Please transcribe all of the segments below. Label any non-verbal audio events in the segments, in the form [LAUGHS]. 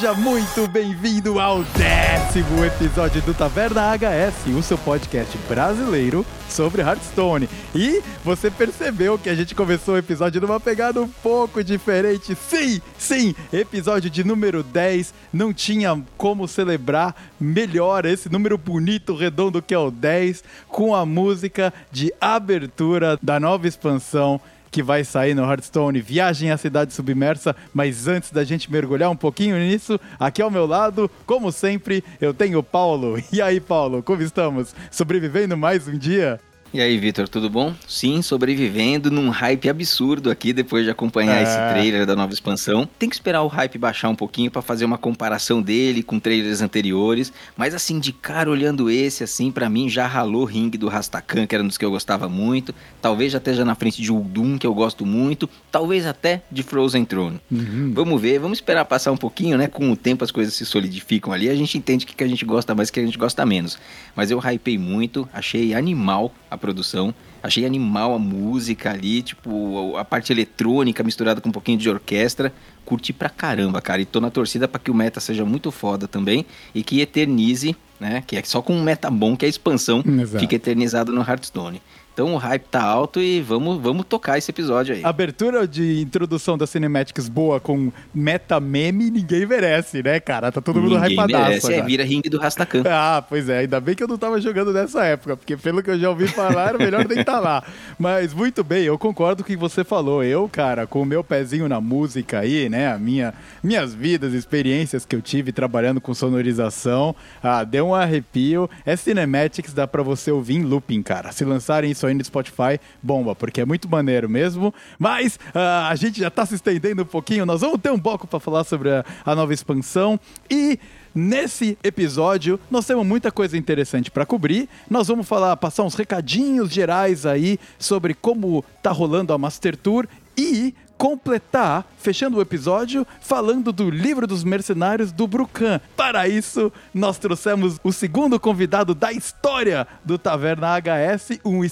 seja muito bem-vindo ao décimo episódio do Taverna HS, o seu podcast brasileiro sobre Hearthstone. E você percebeu que a gente começou o episódio numa pegada um pouco diferente. Sim, sim, episódio de número 10. Não tinha como celebrar melhor esse número bonito, redondo que é o 10, com a música de abertura da nova expansão que vai sair no Hearthstone, Viagem à Cidade Submersa. Mas antes da gente mergulhar um pouquinho nisso, aqui ao meu lado, como sempre, eu tenho o Paulo. [LAUGHS] E aí, Paulo, como estamos? Sobrevivendo mais um dia? E aí, Vitor, tudo bom? Sim, sobrevivendo num hype absurdo aqui depois de acompanhar é. esse trailer da nova expansão. Tem que esperar o hype baixar um pouquinho para fazer uma comparação dele com trailers anteriores, mas assim, de cara olhando esse, assim, para mim já ralou ringue do Rastakan, que era um dos que eu gostava muito, talvez já esteja na frente de Uldum, que eu gosto muito, talvez até de Frozen Throne. Uhum. Vamos ver, vamos esperar passar um pouquinho, né? Com o tempo as coisas se solidificam ali, a gente entende o que a gente gosta mais e o que a gente gosta menos. Mas eu hypei muito, achei animal a produção. Achei animal a música ali, tipo, a parte eletrônica misturada com um pouquinho de orquestra. Curti pra caramba, cara. E tô na torcida para que o meta seja muito foda também e que eternize, né? Que é só com um meta bom que a expansão Exato. fica eternizado no Hearthstone. Então o hype tá alto e vamos, vamos tocar esse episódio aí. Abertura de introdução da Cinematics boa com meta meme, ninguém merece, né, cara? Tá todo mundo ninguém hypadaço. Merece, é, vira ringue do Rastakan. [LAUGHS] Ah, pois é, ainda bem que eu não tava jogando nessa época, porque pelo que eu já ouvi falar, era [LAUGHS] melhor nem estar tá lá. Mas muito bem, eu concordo com o que você falou. Eu, cara, com o meu pezinho na música aí, né, a minha, minhas vidas, experiências que eu tive trabalhando com sonorização, ah, deu um arrepio. É Cinematics, dá pra você ouvir em looping, cara. Se lançarem isso aí no Spotify, bomba, porque é muito maneiro mesmo. Mas uh, a gente já está se estendendo um pouquinho, nós vamos ter um bloco para falar sobre a, a nova expansão e. Nesse episódio, nós temos muita coisa interessante para cobrir. Nós vamos falar, passar uns recadinhos gerais aí sobre como tá rolando a Master Tour e completar, fechando o episódio, falando do livro dos mercenários do Brucan. Para isso, nós trouxemos o segundo convidado da história do Taverna HS, um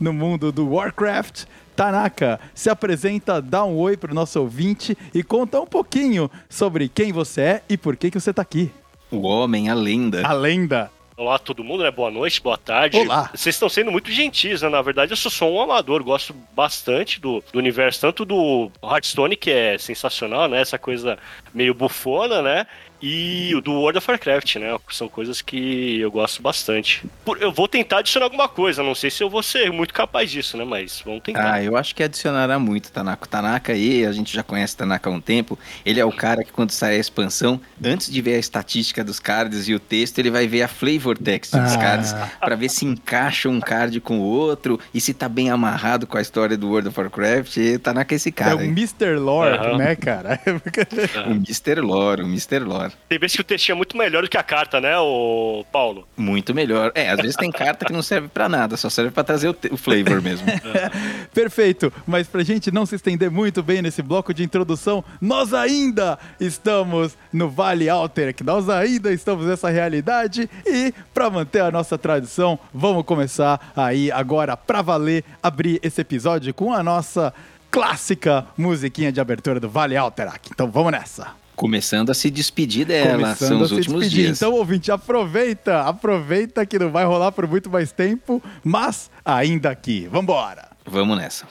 no mundo do Warcraft. Tanaka, se apresenta, dá um oi para o nosso ouvinte e conta um pouquinho sobre quem você é e por que, que você está aqui. O homem, a lenda. A lenda. Olá todo mundo, né? Boa noite, boa tarde. Olá. Vocês estão sendo muito gentis, né? Na verdade, eu sou só um amador, gosto bastante do, do universo, tanto do Hearthstone, que é sensacional, né? Essa coisa meio bufona, né? E o do World of Warcraft, né? São coisas que eu gosto bastante. Eu vou tentar adicionar alguma coisa, não sei se eu vou ser muito capaz disso, né? Mas vamos tentar. Ah, eu acho que adicionará muito, Tanaka. Tanaka aí, a gente já conhece Tanaka há um tempo. Ele é o cara que quando sai a expansão, antes de ver a estatística dos cards e o texto, ele vai ver a flavor text dos ah. cards para ver se encaixa um card com o outro e se tá bem amarrado com a história do World of Warcraft. E Tanaka é esse cara. É o Mr. Lore, uhum. né, cara? [LAUGHS] o Mr. Lore, o Mr. Lore. Tem vezes que o texto é muito melhor do que a carta, né, o Paulo? Muito melhor. É, às vezes tem carta que não serve para nada, só serve para trazer o, o, flavor mesmo. [LAUGHS] Perfeito. Mas pra gente não se estender muito bem nesse bloco de introdução, nós ainda estamos no Vale Alter, que nós ainda estamos nessa realidade e para manter a nossa tradição, vamos começar aí agora para valer abrir esse episódio com a nossa clássica musiquinha de abertura do Vale Alterac. Então vamos nessa. Começando a se despedir dela, Começando são os últimos despedir. dias. Então, ouvinte, aproveita, aproveita que não vai rolar por muito mais tempo, mas ainda aqui. Vambora! Vamos nessa.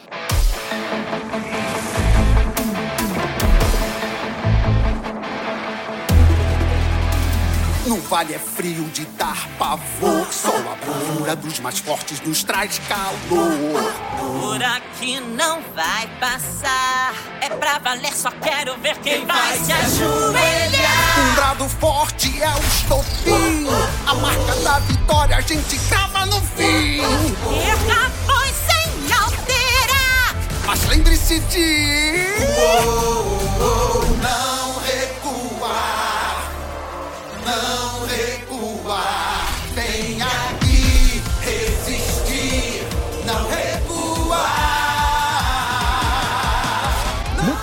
No vale é frio de dar pavor. Só a bravura dos mais fortes nos traz calor. Por aqui não vai passar. É pra valer, só quero ver quem, quem vai, vai se ajoelhar. Um brado forte é o estopim. A marca da vitória a gente crava no fim. Erra foi sem alterar. Mas lembre-se de.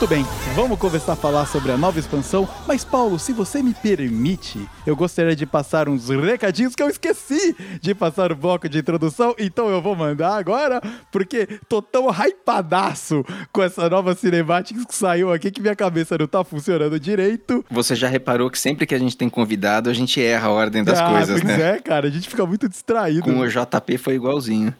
Muito bem, vamos começar a falar sobre a nova expansão. Mas, Paulo, se você me permite, eu gostaria de passar uns recadinhos que eu esqueci de passar o bloco de introdução. Então eu vou mandar agora, porque tô tão hypadaço com essa nova cinemática que saiu aqui que minha cabeça não tá funcionando direito. Você já reparou que sempre que a gente tem convidado, a gente erra a ordem das ah, coisas, pois né? é, cara, a gente fica muito distraído. Com o JP foi igualzinho.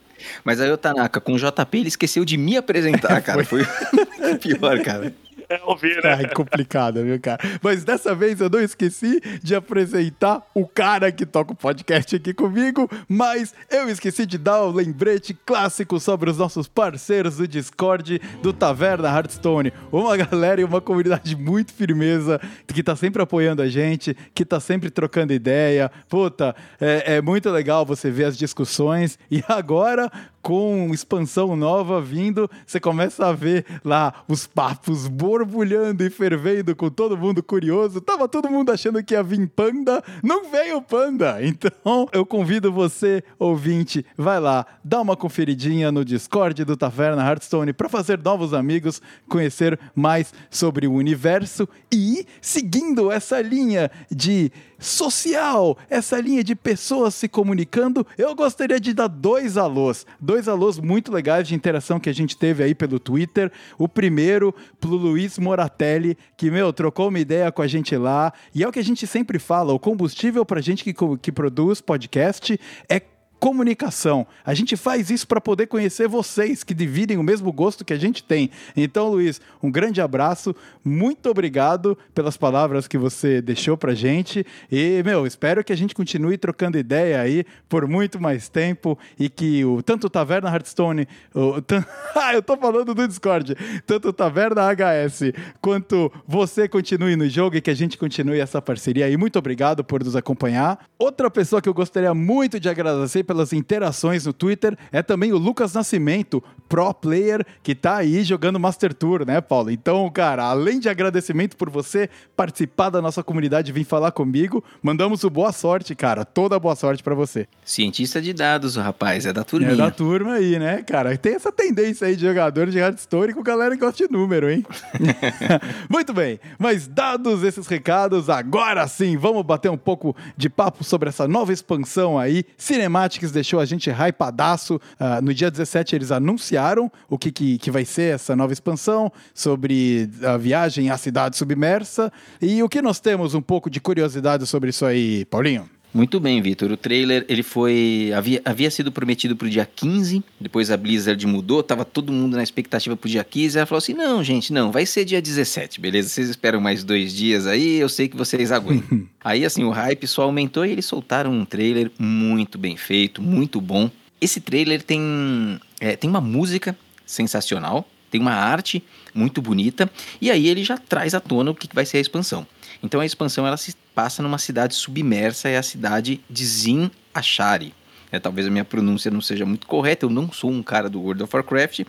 Mas aí o Tanaka, com o JP, ele esqueceu de me apresentar, cara. Foi [LAUGHS] pior, cara. É ouvir, né? Ai, complicado, viu, cara? Mas dessa vez eu não esqueci de apresentar o cara que toca o podcast aqui comigo, mas eu esqueci de dar o um lembrete clássico sobre os nossos parceiros do Discord do Taverna Hearthstone. Uma galera e uma comunidade muito firmeza que tá sempre apoiando a gente, que tá sempre trocando ideia. Puta, é, é muito legal você ver as discussões e agora com expansão nova vindo, você começa a ver lá os papos borbulhando e fervendo com todo mundo curioso. Tava todo mundo achando que ia vir panda, não veio panda. [LAUGHS] Então, eu convido você, ouvinte, vai lá, dá uma conferidinha no Discord do Taverna Hearthstone para fazer novos amigos, conhecer mais sobre o universo e seguindo essa linha de social, essa linha de pessoas se comunicando, eu gostaria de dar dois alôs, dois alôs muito legais de interação que a gente teve aí pelo Twitter. O primeiro pro Luiz Moratelli, que, meu, trocou uma ideia com a gente lá, e é o que a gente sempre fala, o combustível pra gente que, que produz podcast é comunicação. A gente faz isso para poder conhecer vocês que dividem o mesmo gosto que a gente tem. Então, Luiz, um grande abraço, muito obrigado pelas palavras que você deixou pra gente e, meu, espero que a gente continue trocando ideia aí por muito mais tempo e que o tanto o Taverna Hearthstone, o, [LAUGHS] ah, eu tô falando do Discord, tanto o Taverna HS quanto você continue no jogo e que a gente continue essa parceria aí. Muito obrigado por nos acompanhar. Outra pessoa que eu gostaria muito de agradecer pelas interações no Twitter é também o Lucas Nascimento, pro player, que tá aí jogando Master Tour, né, Paulo? Então, cara, além de agradecimento por você participar da nossa comunidade e vir falar comigo, mandamos o boa sorte, cara. Toda boa sorte para você. Cientista de dados, o rapaz, é da turminha. É da turma aí, né, cara? Tem essa tendência aí de jogador de Hearthstone com galera que gosta de número, hein? [LAUGHS] [LAUGHS] Muito bem, mas dados esses recados, agora sim, vamos bater um pouco de papo sobre essa nova expansão aí, cinemática deixou a gente hypadaço. Uh, no dia 17 eles anunciaram o que, que, que, vai ser essa nova expansão, sobre a viagem à cidade submersa. E o que nós temos um pouco de curiosidade sobre isso aí, Paulinho? Muito bem, Vitor. O trailer ele foi havia, havia sido prometido para o dia 15, depois a Blizzard mudou, tava todo mundo na expectativa para o dia 15. Ela falou assim: não, gente, não, vai ser dia 17, beleza? Vocês esperam mais dois dias aí, eu sei que vocês aguentam. [LAUGHS] aí, assim, o hype só aumentou e eles soltaram um trailer muito bem feito, muito bom. Esse trailer tem, é, tem uma música sensacional, tem uma arte muito bonita, e aí ele já traz à tona o que vai ser a expansão. Então a expansão ela se passa numa cidade submersa, é a cidade de Zin Ashari. É, talvez a minha pronúncia não seja muito correta, eu não sou um cara do World of Warcraft, uh,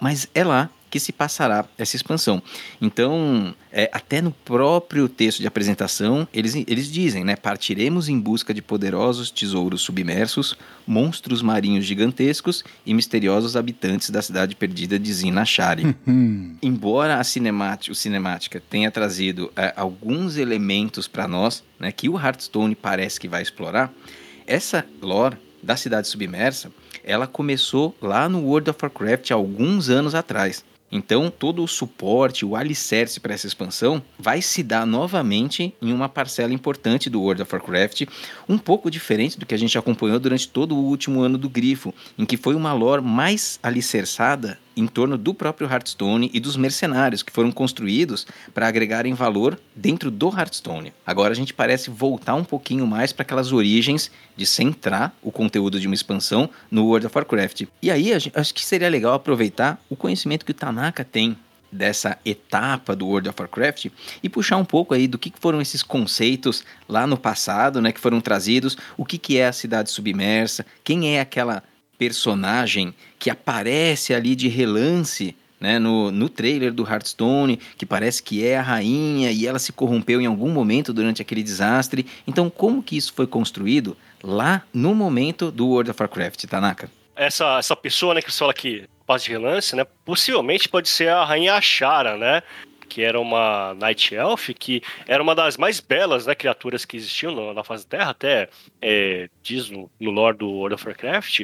mas é lá que se passará essa expansão. Então, é, até no próprio texto de apresentação, eles, eles dizem, né? Partiremos em busca de poderosos tesouros submersos, monstros marinhos gigantescos e misteriosos habitantes da cidade perdida de Zinashari. Embora a cinemática, o cinemática tenha trazido é, alguns elementos para nós, né, que o Hearthstone parece que vai explorar, essa lore da cidade submersa, ela começou lá no World of Warcraft alguns anos atrás. Então, todo o suporte, o alicerce para essa expansão vai se dar novamente em uma parcela importante do World of Warcraft, um pouco diferente do que a gente acompanhou durante todo o último ano do Grifo, em que foi uma lore mais alicerçada em torno do próprio Hearthstone e dos mercenários que foram construídos para agregarem valor dentro do Hearthstone. Agora a gente parece voltar um pouquinho mais para aquelas origens de centrar o conteúdo de uma expansão no World of Warcraft. E aí acho que seria legal aproveitar o conhecimento que o Tanaka tem dessa etapa do World of Warcraft e puxar um pouco aí do que foram esses conceitos lá no passado, né, que foram trazidos, o que, que é a cidade submersa, quem é aquela personagem que aparece ali de relance né, no, no trailer do Hearthstone, que parece que é a rainha e ela se corrompeu em algum momento durante aquele desastre. Então, como que isso foi construído lá no momento do World of Warcraft, Tanaka? Essa, essa pessoa, né, que você fala que passo de relance, né? Possivelmente pode ser a Rainha Ashara, né? que era uma Night Elf, que era uma das mais belas né, criaturas que existiam na, da Terra, até é, diz no, no lore do World of Warcraft.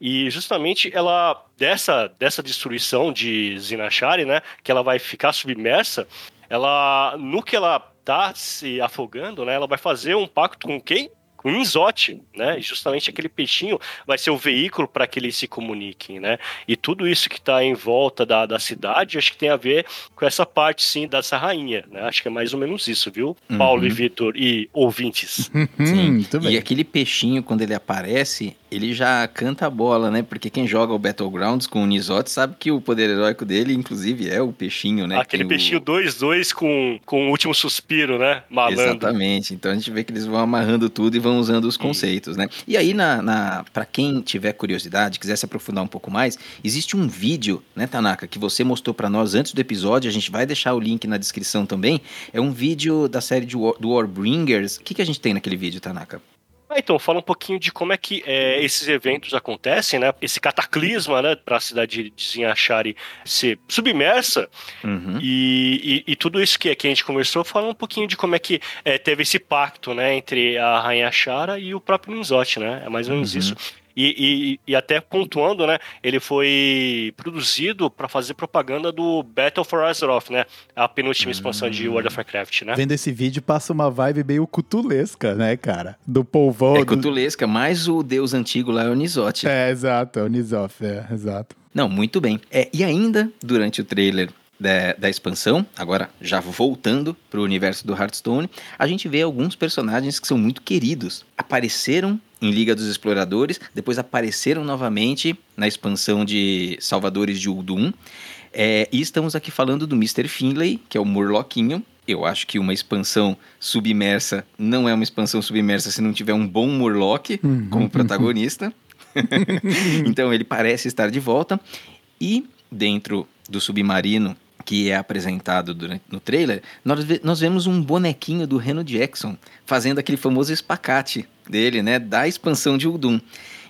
E justamente ela, dessa, dessa destruição de Zinashari, né, que ela vai ficar submersa, ela, no que ela tá se afogando, né, ela vai fazer um pacto com quem? Um inzote, né? E justamente aquele peixinho vai ser o veículo para que eles se comuniquem, né? E tudo isso que está em volta da, da cidade, acho que tem a ver com essa parte, sim, dessa rainha, né? Acho que é mais ou menos isso, viu? Uhum. Paulo e Vitor e ouvintes. sim. E aquele peixinho, quando ele aparece, ele já canta a bola, né? Porque quem joga o Battlegrounds com o Nisote sabe que o poder heróico dele, inclusive, é o peixinho, né? Aquele peixinho 2-2 o... com, com o último suspiro, né? Malandro. Exatamente. Então a gente vê que eles vão amarrando tudo e vão usando os conceitos, né? E aí, na, na para quem tiver curiosidade, quiser se aprofundar um pouco mais, existe um vídeo, né, Tanaka, que você mostrou para nós antes do episódio, a gente vai deixar o link na descrição também. É um vídeo da série de War, do Warbringers. O que, que a gente tem naquele vídeo, Tanaka? Ah, então, fala um pouquinho de como é que é, esses eventos acontecem, né? Esse cataclisma, né? Para a cidade de Zinachari ser submersa uhum. e, e, e, tudo isso que, que a gente conversou, fala um pouquinho de como é que é, teve esse pacto, né? Entre a Rainha Shara e o próprio Ninzote, né? É mais ou menos uhum. isso. E, e, e, até pontuando, né? Ele foi produzido para fazer propaganda do Battle for Azeroth, né? A penúltima expansão de World of Warcraft, né? Vendo esse vídeo, passa uma vibe meio cutulesca, né, cara? Do polvão. É cutulesca, mais o deus antigo lá é o Nisote. É, exato, é o Nisoth, é, exato. Não, muito bem. É, e ainda, durante o trailer da, da, expansão, agora já voltando para o universo do Hearthstone, a gente vê alguns personagens que são muito queridos. Apareceram em Liga dos Exploradores, depois apareceram novamente na expansão de Salvadores de Uldum. É, e estamos aqui falando do Mr. Finlay, que é o Murloquinho. Eu acho que uma expansão submersa não é uma expansão submersa se não tiver um bom Murloc uhum. como protagonista. [LAUGHS] então ele parece estar de volta. E dentro do submarino que é apresentado durante, no trailer, nós, nós vemos um bonequinho do Reno Jackson fazendo aquele famoso espacate dele, né, da expansão de Uldum.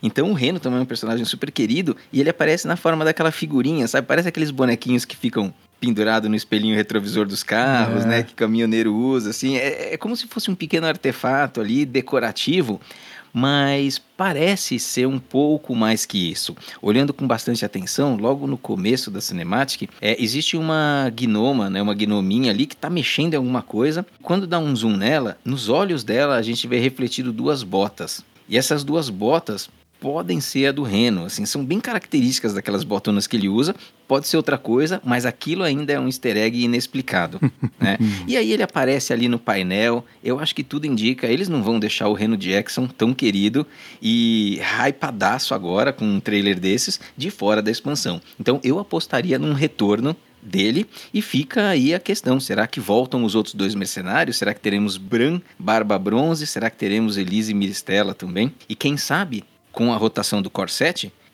Então o Reno também é um personagem super querido e ele aparece na forma daquela figurinha, sabe? Parece aqueles bonequinhos que ficam pendurado no espelhinho retrovisor dos carros, é. né? Que caminhoneiro usa, assim. É, é como se fosse um pequeno artefato ali, decorativo, mas parece ser um pouco mais que isso. Olhando com bastante atenção, logo no começo da Cinematic, é, existe uma gnoma, né, uma gnominha ali que está mexendo em alguma coisa. Quando dá um zoom nela, nos olhos dela a gente vê refletido duas botas. E essas duas botas podem ser a do Reno, assim, são bem características daquelas botonas que ele usa, pode ser outra coisa, mas aquilo ainda é um easter egg inexplicado, [LAUGHS] né? E aí ele aparece ali no painel, eu acho que tudo indica, eles não vão deixar o Reno Jackson tão querido e hypadaço agora com um trailer desses de fora da expansão. Então eu apostaria num retorno dele e fica aí a questão, será que voltam os outros dois mercenários? Será que teremos Bran, Barba Bronze? Será que teremos Elise e Miristela também? E quem sabe com a rotação do Core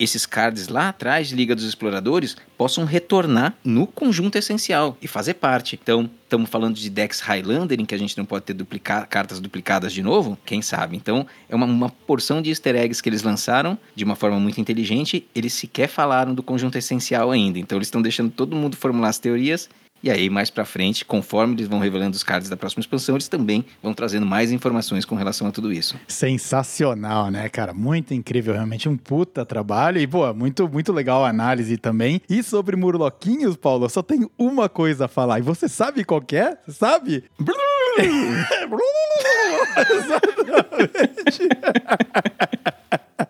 esses cards lá atrás de Liga dos Exploradores possam retornar no conjunto essencial e fazer parte. Então, estamos falando de decks Highlander, em que a gente não pode ter duplica cartas duplicadas de novo? Quem sabe? Então, é uma, uma, porção de easter eggs que eles lançaram de uma forma muito inteligente. Eles sequer falaram do conjunto essencial ainda. Então, eles estão deixando todo mundo formular as teorias e aí, mais pra frente, conforme eles vão revelando os cards da próxima expansão, eles também vão trazendo mais informações com relação a tudo isso. Sensacional, né, cara? Muito incrível, realmente um puta trabalho. E, pô, muito, muito legal a análise também. E sobre Murloquinhos, Paulo, eu só tenho uma coisa a falar. E você sabe qual é? Sabe? Exatamente.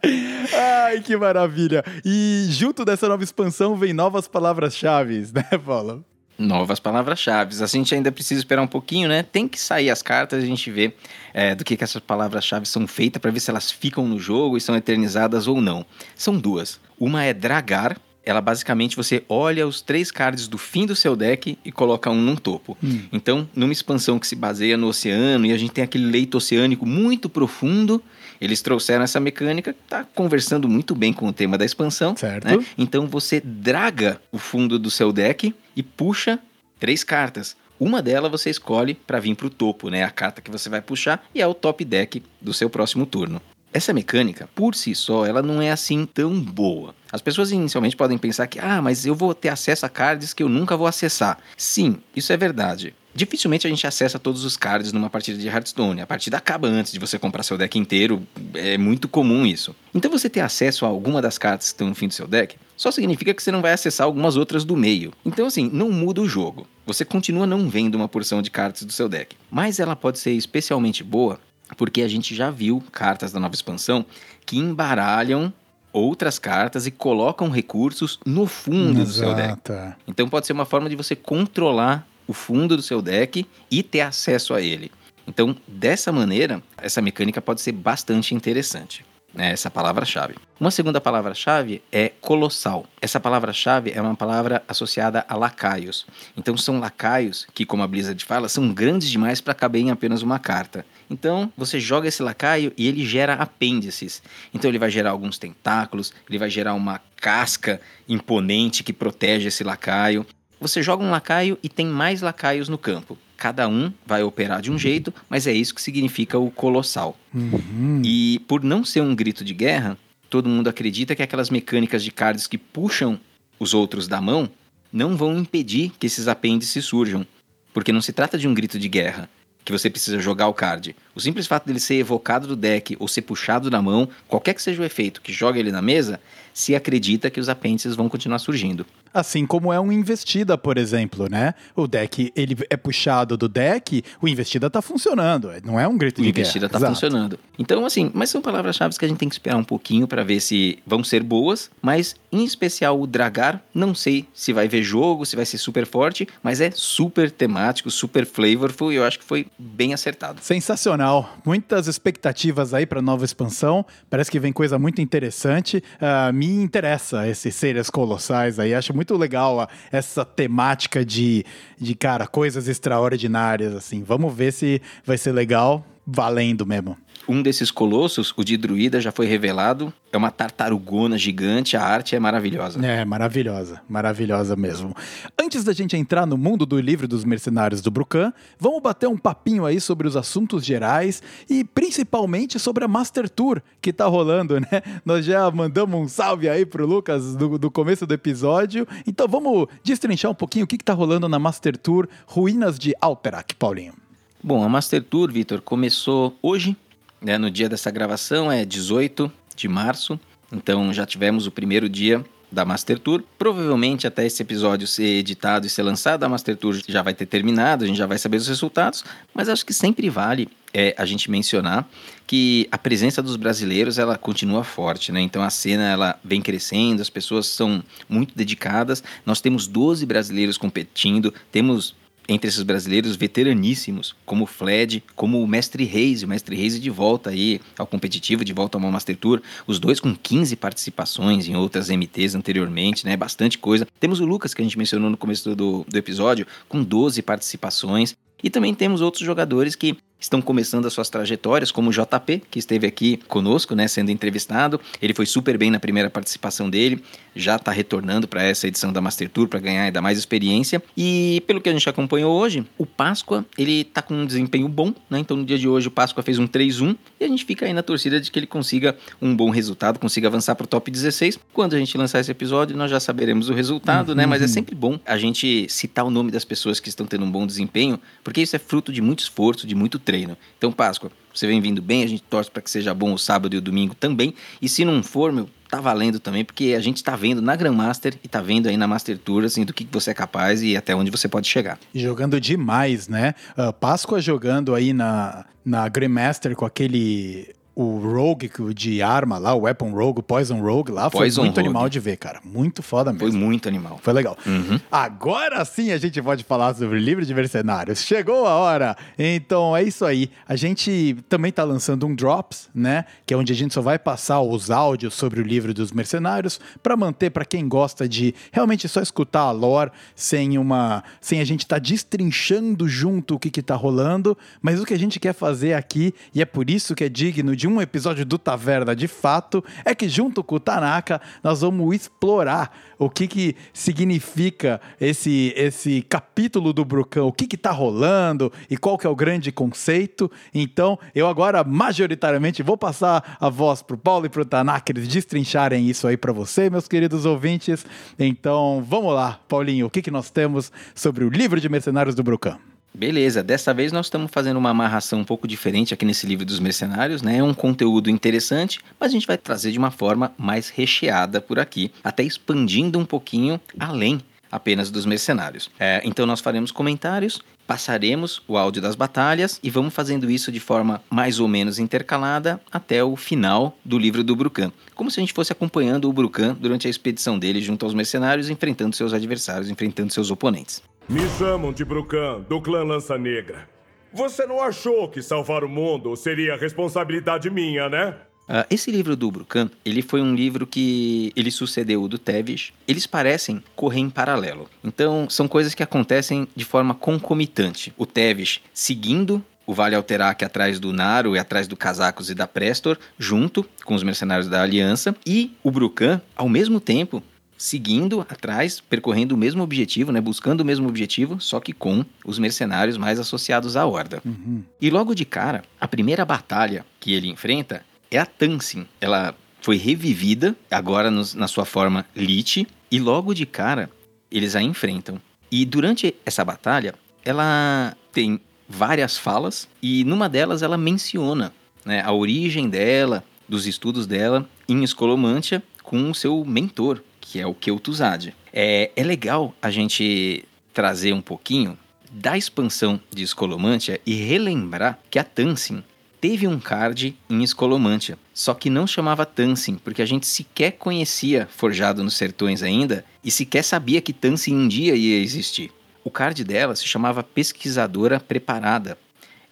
[LAUGHS] Ai, que maravilha! E junto dessa nova expansão vem novas palavras-chave, né, Paulo? Novas palavras-chave. A gente ainda precisa esperar um pouquinho, né? Tem que sair as cartas, a gente vê é, do que, que essas palavras-chave são feitas para ver se elas ficam no jogo e são eternizadas ou não. São duas. Uma é dragar. Ela basicamente você olha os três cards do fim do seu deck e coloca um num topo. Hum. Então, numa expansão que se baseia no oceano e a gente tem aquele leito oceânico muito profundo, eles trouxeram essa mecânica que está conversando muito bem com o tema da expansão. Certo. Né? Então você draga o fundo do seu deck e puxa três cartas. Uma delas você escolhe para vir para o topo, né? A carta que você vai puxar e é o top deck do seu próximo turno. Essa mecânica, por si só, ela não é assim tão boa. As pessoas inicialmente podem pensar que, ah, mas eu vou ter acesso a cards que eu nunca vou acessar. Sim, isso é verdade. Dificilmente a gente acessa todos os cards numa partida de Hearthstone. A partida acaba antes de você comprar seu deck inteiro. É muito comum isso. Então você ter acesso a alguma das cartas que estão no fim do seu deck só significa que você não vai acessar algumas outras do meio. Então, assim, não muda o jogo. Você continua não vendo uma porção de cartas do seu deck. Mas ela pode ser especialmente boa porque a gente já viu cartas da nova expansão que embaralham outras cartas e colocam recursos no fundo Exato. do seu deck. Então pode ser uma forma de você controlar o fundo do seu deck e ter acesso a ele. Então, dessa maneira, essa mecânica pode ser bastante interessante. Né, essa palavra-chave. Uma segunda palavra-chave é colossal. Essa palavra-chave é uma palavra associada a lacaios. Então são lacaios que, como a Blizzard fala, são grandes demais para caber em apenas uma carta. Então você joga esse lacaio e ele gera apêndices. Então ele vai gerar alguns tentáculos, ele vai gerar uma casca imponente que protege esse lacaio. Você joga um lacaio e tem mais lacaios no campo. Cada um vai operar de um jeito, mas é isso que significa o colossal. Uhum. E por não ser um grito de guerra, todo mundo acredita que aquelas mecânicas de cards que puxam os outros da mão não vão impedir que esses apêndices surjam. Porque não se trata de um grito de guerra que você precisa jogar o card. O simples fato dele ser evocado do deck ou ser puxado na mão, qualquer que seja o efeito que joga ele na mesa, se acredita que os apêndices vão continuar surgindo. Assim como é um investida, por exemplo, né? O deck, ele é puxado do deck, o investida tá funcionando, não é um grito o de guerra. O investida tá Exato. funcionando. Então, assim, mas são palavras-chave que a gente tem que esperar um pouquinho para ver se vão ser boas, mas em especial o Dragar, não sei se vai ver jogo, se vai ser super forte, mas é super temático, super flavorful e eu acho que foi bem acertado. Sensacional. Muitas expectativas aí para nova expansão. Parece que vem coisa muito interessante. Uh, me interessa esses seres colossais aí. Acho muito legal uh, essa temática de, de, cara, coisas extraordinárias, assim. Vamos ver se vai ser legal, valendo mesmo. Um desses colossos, o de druida, já foi revelado. É uma tartarugona gigante, a arte é maravilhosa. É, maravilhosa, maravilhosa mesmo. Antes da gente entrar no mundo do livro dos mercenários do Brucan, vamos bater um papinho aí sobre os assuntos gerais e principalmente sobre a Master Tour que tá rolando, né? Nós já mandamos um salve aí pro Lucas do, do começo do episódio, então vamos destrinchar um pouquinho o que, que tá rolando na Master Tour Ruínas de Alterac, Paulinho. Bom, a Master Tour, Vitor, começou hoje, né, no dia dessa gravação, é 18 de março. Então já tivemos o primeiro dia da Master Tour. Provavelmente até esse episódio ser editado e ser lançado, a Master Tour já vai ter terminado, a gente já vai saber os resultados, mas acho que sempre vale é, a gente mencionar que a presença dos brasileiros ela continua forte, né? Então a cena ela vem crescendo, as pessoas são muito dedicadas. Nós temos 12 brasileiros competindo, temos entre esses brasileiros veteraníssimos, como o Fled, como o Mestre Reis, o Mestre Reis de volta aí ao competitivo, de volta ao Master Tour, os dois com 15 participações em outras MTs anteriormente, né, bastante coisa. Temos o Lucas, que a gente mencionou no começo do, do episódio, com 12 participações, e também temos outros jogadores que estão começando as suas trajetórias, como o JP, que esteve aqui conosco, né, sendo entrevistado. Ele foi super bem na primeira participação dele, já está retornando para essa edição da Master Tour para ganhar ainda mais experiência. E pelo que a gente acompanhou hoje, o Páscoa, ele está com um desempenho bom, né? Então no dia de hoje o Páscoa fez um 3-1 e a gente fica aí na torcida de que ele consiga um bom resultado, consiga avançar para o top 16. Quando a gente lançar esse episódio, nós já saberemos o resultado, uhum. né? Mas é sempre bom a gente citar o nome das pessoas que estão tendo um bom desempenho, porque isso é fruto de muito esforço, de muito treino. Então, Páscoa, você vem vindo bem, a gente torce para que seja bom o sábado e o domingo também. E se não for, meu, tá valendo também, porque a gente está vendo na Grandmaster e tá vendo aí na Master Tour, assim, do que você é capaz e até onde você pode chegar. Jogando demais, né? Uh, Páscoa jogando aí na, na Grandmaster com aquele o Rogue de arma lá, o Weapon Rogue, Poison Rogue lá, foi muito Rogue. animal de ver, cara. Muito foda mesmo. Foi muito animal. Foi legal. Uhum. Agora sim a gente pode falar sobre o livro de mercenários. Chegou a hora. Então é isso aí. A gente também tá lançando um Drops, né? Que é onde a gente só vai passar os áudios sobre o livro dos mercenários para manter para quem gosta de realmente só escutar a lore sem uma sem a gente tá destrinchando junto o que que tá rolando, mas o que a gente quer fazer aqui e é por isso que é digno de de um episódio do Taverna de fato é que junto com o Tanaka nós vamos explorar o que que significa esse esse capítulo do Brucão, o que que tá rolando e qual que é o grande conceito. Então, eu agora majoritariamente vou passar a voz pro Paulo e pro Tanaka eles destrincharem isso aí para você, meus queridos ouvintes. Então, vamos lá, Paulinho, o que que nós temos sobre o livro de mercenários do Brucão? Beleza, dessa vez nós estamos fazendo uma amarração um pouco diferente aqui nesse livro dos mercenários, né? É um conteúdo interessante, mas a gente vai trazer de uma forma mais recheada por aqui, até expandindo um pouquinho além apenas dos mercenários. É, então nós faremos comentários, passaremos o áudio das batalhas e vamos fazendo isso de forma mais ou menos intercalada até o final do livro do Brucan. Como se a gente fosse acompanhando o Brucan durante a expedição dele junto aos mercenários, enfrentando seus adversários, enfrentando seus oponentes. Me chamam de Brucan, do clã Lança Negra. Você não achou que salvar o mundo seria responsabilidade minha, né? Uh, esse livro do Brucan, ele foi um livro que ele sucedeu o do Tevis. Eles parecem correr em paralelo. Então, são coisas que acontecem de forma concomitante. O Tevis seguindo o Vale Alterac atrás do Naro e atrás do Casacos e da Prestor, junto com os mercenários da Aliança, e o Brucan, ao mesmo tempo, seguindo atrás, percorrendo o mesmo objetivo, né, buscando o mesmo objetivo, só que com os mercenários mais associados à Horda. Uhum. E logo de cara, a primeira batalha que ele enfrenta é a Tansin. Ela foi revivida, agora nos, na sua forma Lich, e logo de cara eles a enfrentam. E durante essa batalha, ela tem várias falas, e numa delas ela menciona né, a origem dela, dos estudos dela em Escolomantia com o seu mentor, que é o Kel'Thuzad. É, é legal a gente trazer um pouquinho da expansão de Escolomantia e relembrar que a Tansin teve um card em Escolomantia, só que não chamava Tansin, porque a gente sequer conhecia Forjado nos Sertões ainda e sequer sabia que Tansin um dia ia existir. O card dela se chamava Pesquisadora Preparada.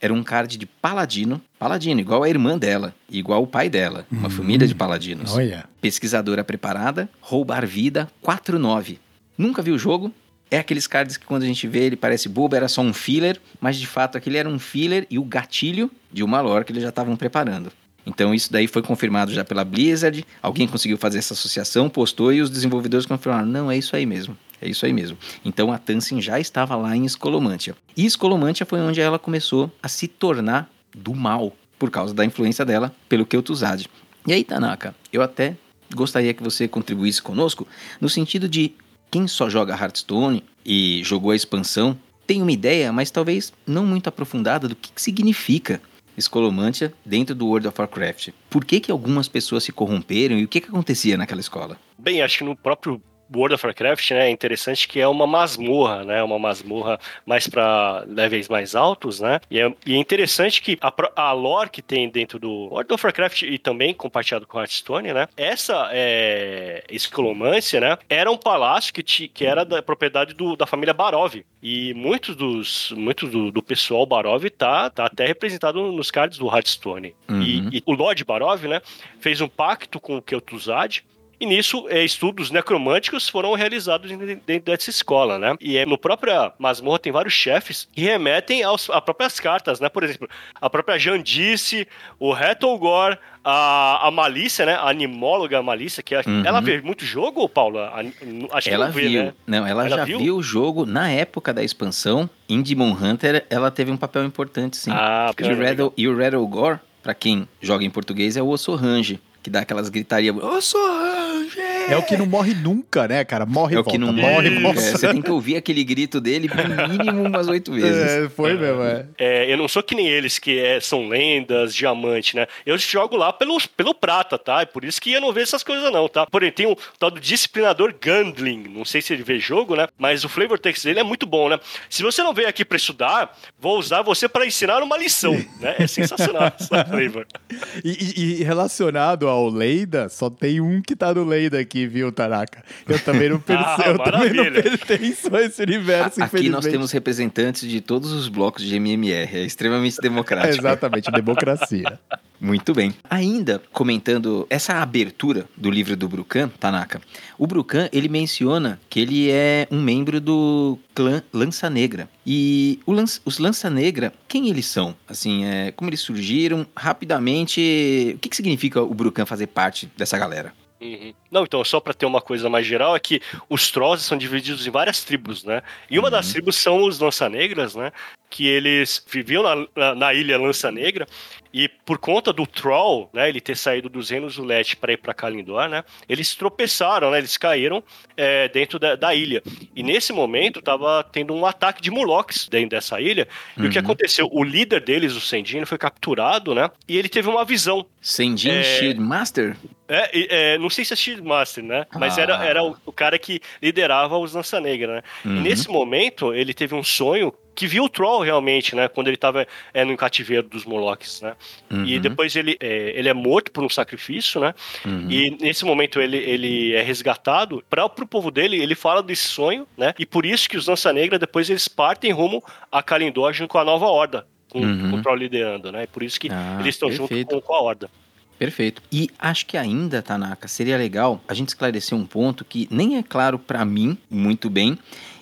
Era um card de paladino, paladino, igual a irmã dela, igual o pai dela, uma Hum. família de paladinos. Olha. Pesquisadora preparada, roubar vida, 4-9. Nunca viu o jogo? É aqueles cards que quando a gente vê ele parece bobo, era só um filler, mas de fato aquele era um filler e o gatilho de uma lore que eles já estavam preparando. Então isso daí foi confirmado já pela Blizzard, alguém conseguiu fazer essa associação, postou e os desenvolvedores confirmaram, não, é isso aí mesmo. É isso aí mesmo. Então a Tansin já estava lá em Escolomantia. E Escolomantia foi onde ela começou a se tornar do mal, por causa da influência dela pelo Kel'Thuzad. E aí, Tanaka, eu até gostaria que você contribuísse conosco no sentido de quem só joga Hearthstone e jogou a expansão tem uma ideia, mas talvez não muito aprofundada do que, que significa Escolomantia dentro do World of Warcraft. Por que, que algumas pessoas se corromperam e o que, que acontecia naquela escola? Bem, acho que no próprio World of Warcraft, né, é interessante que é uma masmorra, né, uma masmorra mais para levels mais altos, né, e é, e é interessante que a, a lore que tem dentro do World of Warcraft e também compartilhado com Hearthstone, né, essa é, escolomância, né, era um palácio que, que era da propriedade do, da família Barov, e muitos dos, muitos do, do pessoal Barov tá, tá até representado nos cards do Hearthstone. Uhum. E, e o Lord Barov, né, fez um pacto com o Kel'Thuzad, e nisso, é, estudos necromânticos foram realizados dentro dessa escola, né? E é, no própria masmorra tem vários chefes que remetem aos, a próprias cartas, né? Por exemplo, a própria Jandice, o Retolgor, a, a Malícia, né? A animóloga Malícia, que é- Uhum. ela vê muito jogo, Paula? A- Acho que ela não vê, viu. né? Não, ela, Ela já viu? viu? o jogo na época da expansão. Em Demon Hunter, ela teve um papel importante, sim. Ah, e, o Rattle, e o Rattlegore, pra quem joga em português, é o Ossorrange, que dá aquelas gritarias. Ossorrange! É o que não morre nunca, né, cara? Morre É o que não morre e volta. É, você tem que ouvir aquele grito dele no mínimo umas oito [LAUGHS] vezes. É, foi mesmo, é. É, eu não sou que nem eles, que é, são lendas, diamante, né? Eu jogo lá pelo, pelo prata, tá? É por isso que eu não vejo essas coisas, não, tá? Porém, tem um tal do disciplinador Gandling. Não sei se ele vê jogo, né? Mas o flavor text dele é muito bom, né? Se você não veio aqui pra estudar, vou usar você pra ensinar uma lição, né? É sensacional essa [LAUGHS] flavor. E, e- e relacionado ao Leida, só tem um que tá no Leida aqui, viu, Tanaka? Eu também não, [LAUGHS] perce... Ah, eu também não maravilha. pertenço a esse universo, A- Aqui nós temos representantes de todos os blocos de MMR. É extremamente É, democrático. exatamente, democracia. [LAUGHS] Muito bem. Ainda comentando essa abertura do livro do Brucan, Tanaka, o Brucan ele menciona que ele é um membro do clã Lança Negra. E os Lança Negra, quem eles são? Assim, é, como eles surgiram? Rapidamente, o que, que significa o Brucan fazer parte dessa galera? Uhum. Não, então, só para ter uma coisa mais geral, é que os Trolls são divididos em várias tribos, né? E uma uhum. das tribos são os Lança Negras, né? Que eles viviam na, na, na ilha Lança Negra e por conta do Troll, né, ele ter saído dos Reinos do Leste para ir para Kalindor, né, eles tropeçaram, né, eles caíram é, dentro da, da, ilha. E nesse momento tava tendo um ataque de Murlocs dentro dessa ilha. E o que uhum. aconteceu? O líder deles, o Sendin, foi capturado, né, e ele teve uma visão. Sendin é... Shield Master? É, é, não sei se é Shield Master, né, mas ah. era, era o, o, cara que liderava os Lança Negra, né. Uhum. Nesse momento ele teve um sonho que viu o Troll realmente, né? Quando ele estava é, no cativeiro dos Morlocks, né? Uhum. E depois ele é, ele é morto por um sacrifício, né? Uhum. E nesse momento ele, ele é resgatado. Para o povo dele, ele fala desse sonho, né? E por isso que os Lança Negra depois eles partem rumo a Kalindor com a nova horda, com, uhum. com o Troll liderando, né? E por isso que ah, eles estão junto com, com a horda. Perfeito. E acho que ainda, Tanaka, seria legal a gente esclarecer um ponto que nem é claro para mim muito bem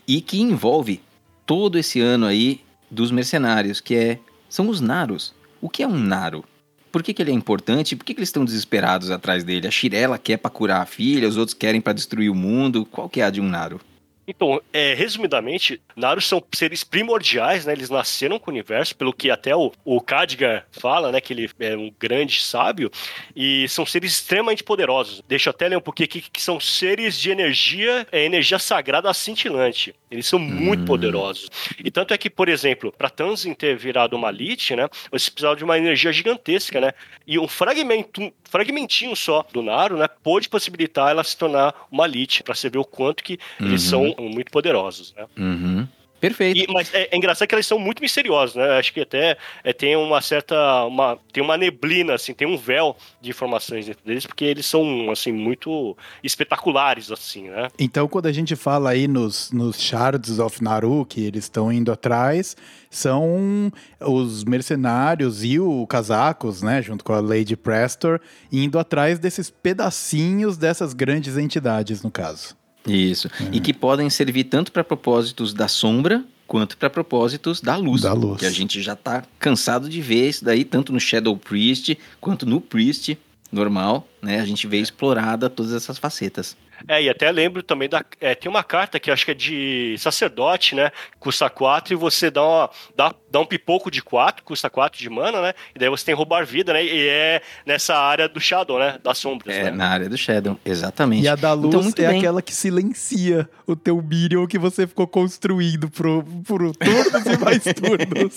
e que envolve todo esse ano aí dos mercenários, que é são os Naros. O que é um Naro? Por que, que ele é importante? Por que, que eles estão desesperados atrás dele? A Shirela quer para curar a filha, os outros querem para destruir o mundo. Qual que é a de um Naro? Então, é, resumidamente, Naros são seres primordiais, né? Eles nasceram com o universo, pelo que até o, o Khadgar fala, né? Que ele é um grande sábio, e são seres extremamente poderosos. Deixa eu até ler um pouquinho aqui, que são seres de energia, é energia sagrada cintilante. Eles são muito hum. poderosos. E tanto é que, por exemplo, para Tanzin ter virado uma Lich, né? Você precisava de uma energia gigantesca, né? E um fragmento, fragmentinho só do Naro, né? Pôde possibilitar ela se tornar uma Lich, para você ver o quanto que uhum. eles são muito poderosos, né? Uhum. Perfeito. E, mas é, é, engraçado que elas são muito misteriosas, né? Acho que até é, tem uma certa. Uma, tem uma neblina, assim, tem um véu de informações dentro deles, porque eles são, assim, muito espetaculares, assim, né? Então, quando a gente fala aí nos, nos Shards of Naru, que eles estão indo atrás, são os mercenários e o Casacos, né? Junto com a Lady Prestor, indo atrás desses pedacinhos dessas grandes entidades, no caso. Isso. É. E que podem servir tanto para propósitos da sombra quanto para propósitos da luz, da luz. Que a gente já está cansado de ver isso daí, tanto no Shadow Priest quanto no Priest normal, né? A gente vê explorada todas essas facetas. É, e até lembro também da. É, tem uma carta que acho que é de sacerdote, né? Custa 4 e você dá, uma, dá, dá um pipoco de 4, custa 4 de mana, né? E daí você tem roubar vida, né? E é nessa área do Shadow, né? Das sombras. É, né? na área do Shadow, exatamente. E a da luz então, é bem. aquela que silencia o teu Minion que você ficou construindo pro, pro turnos e mais turnos.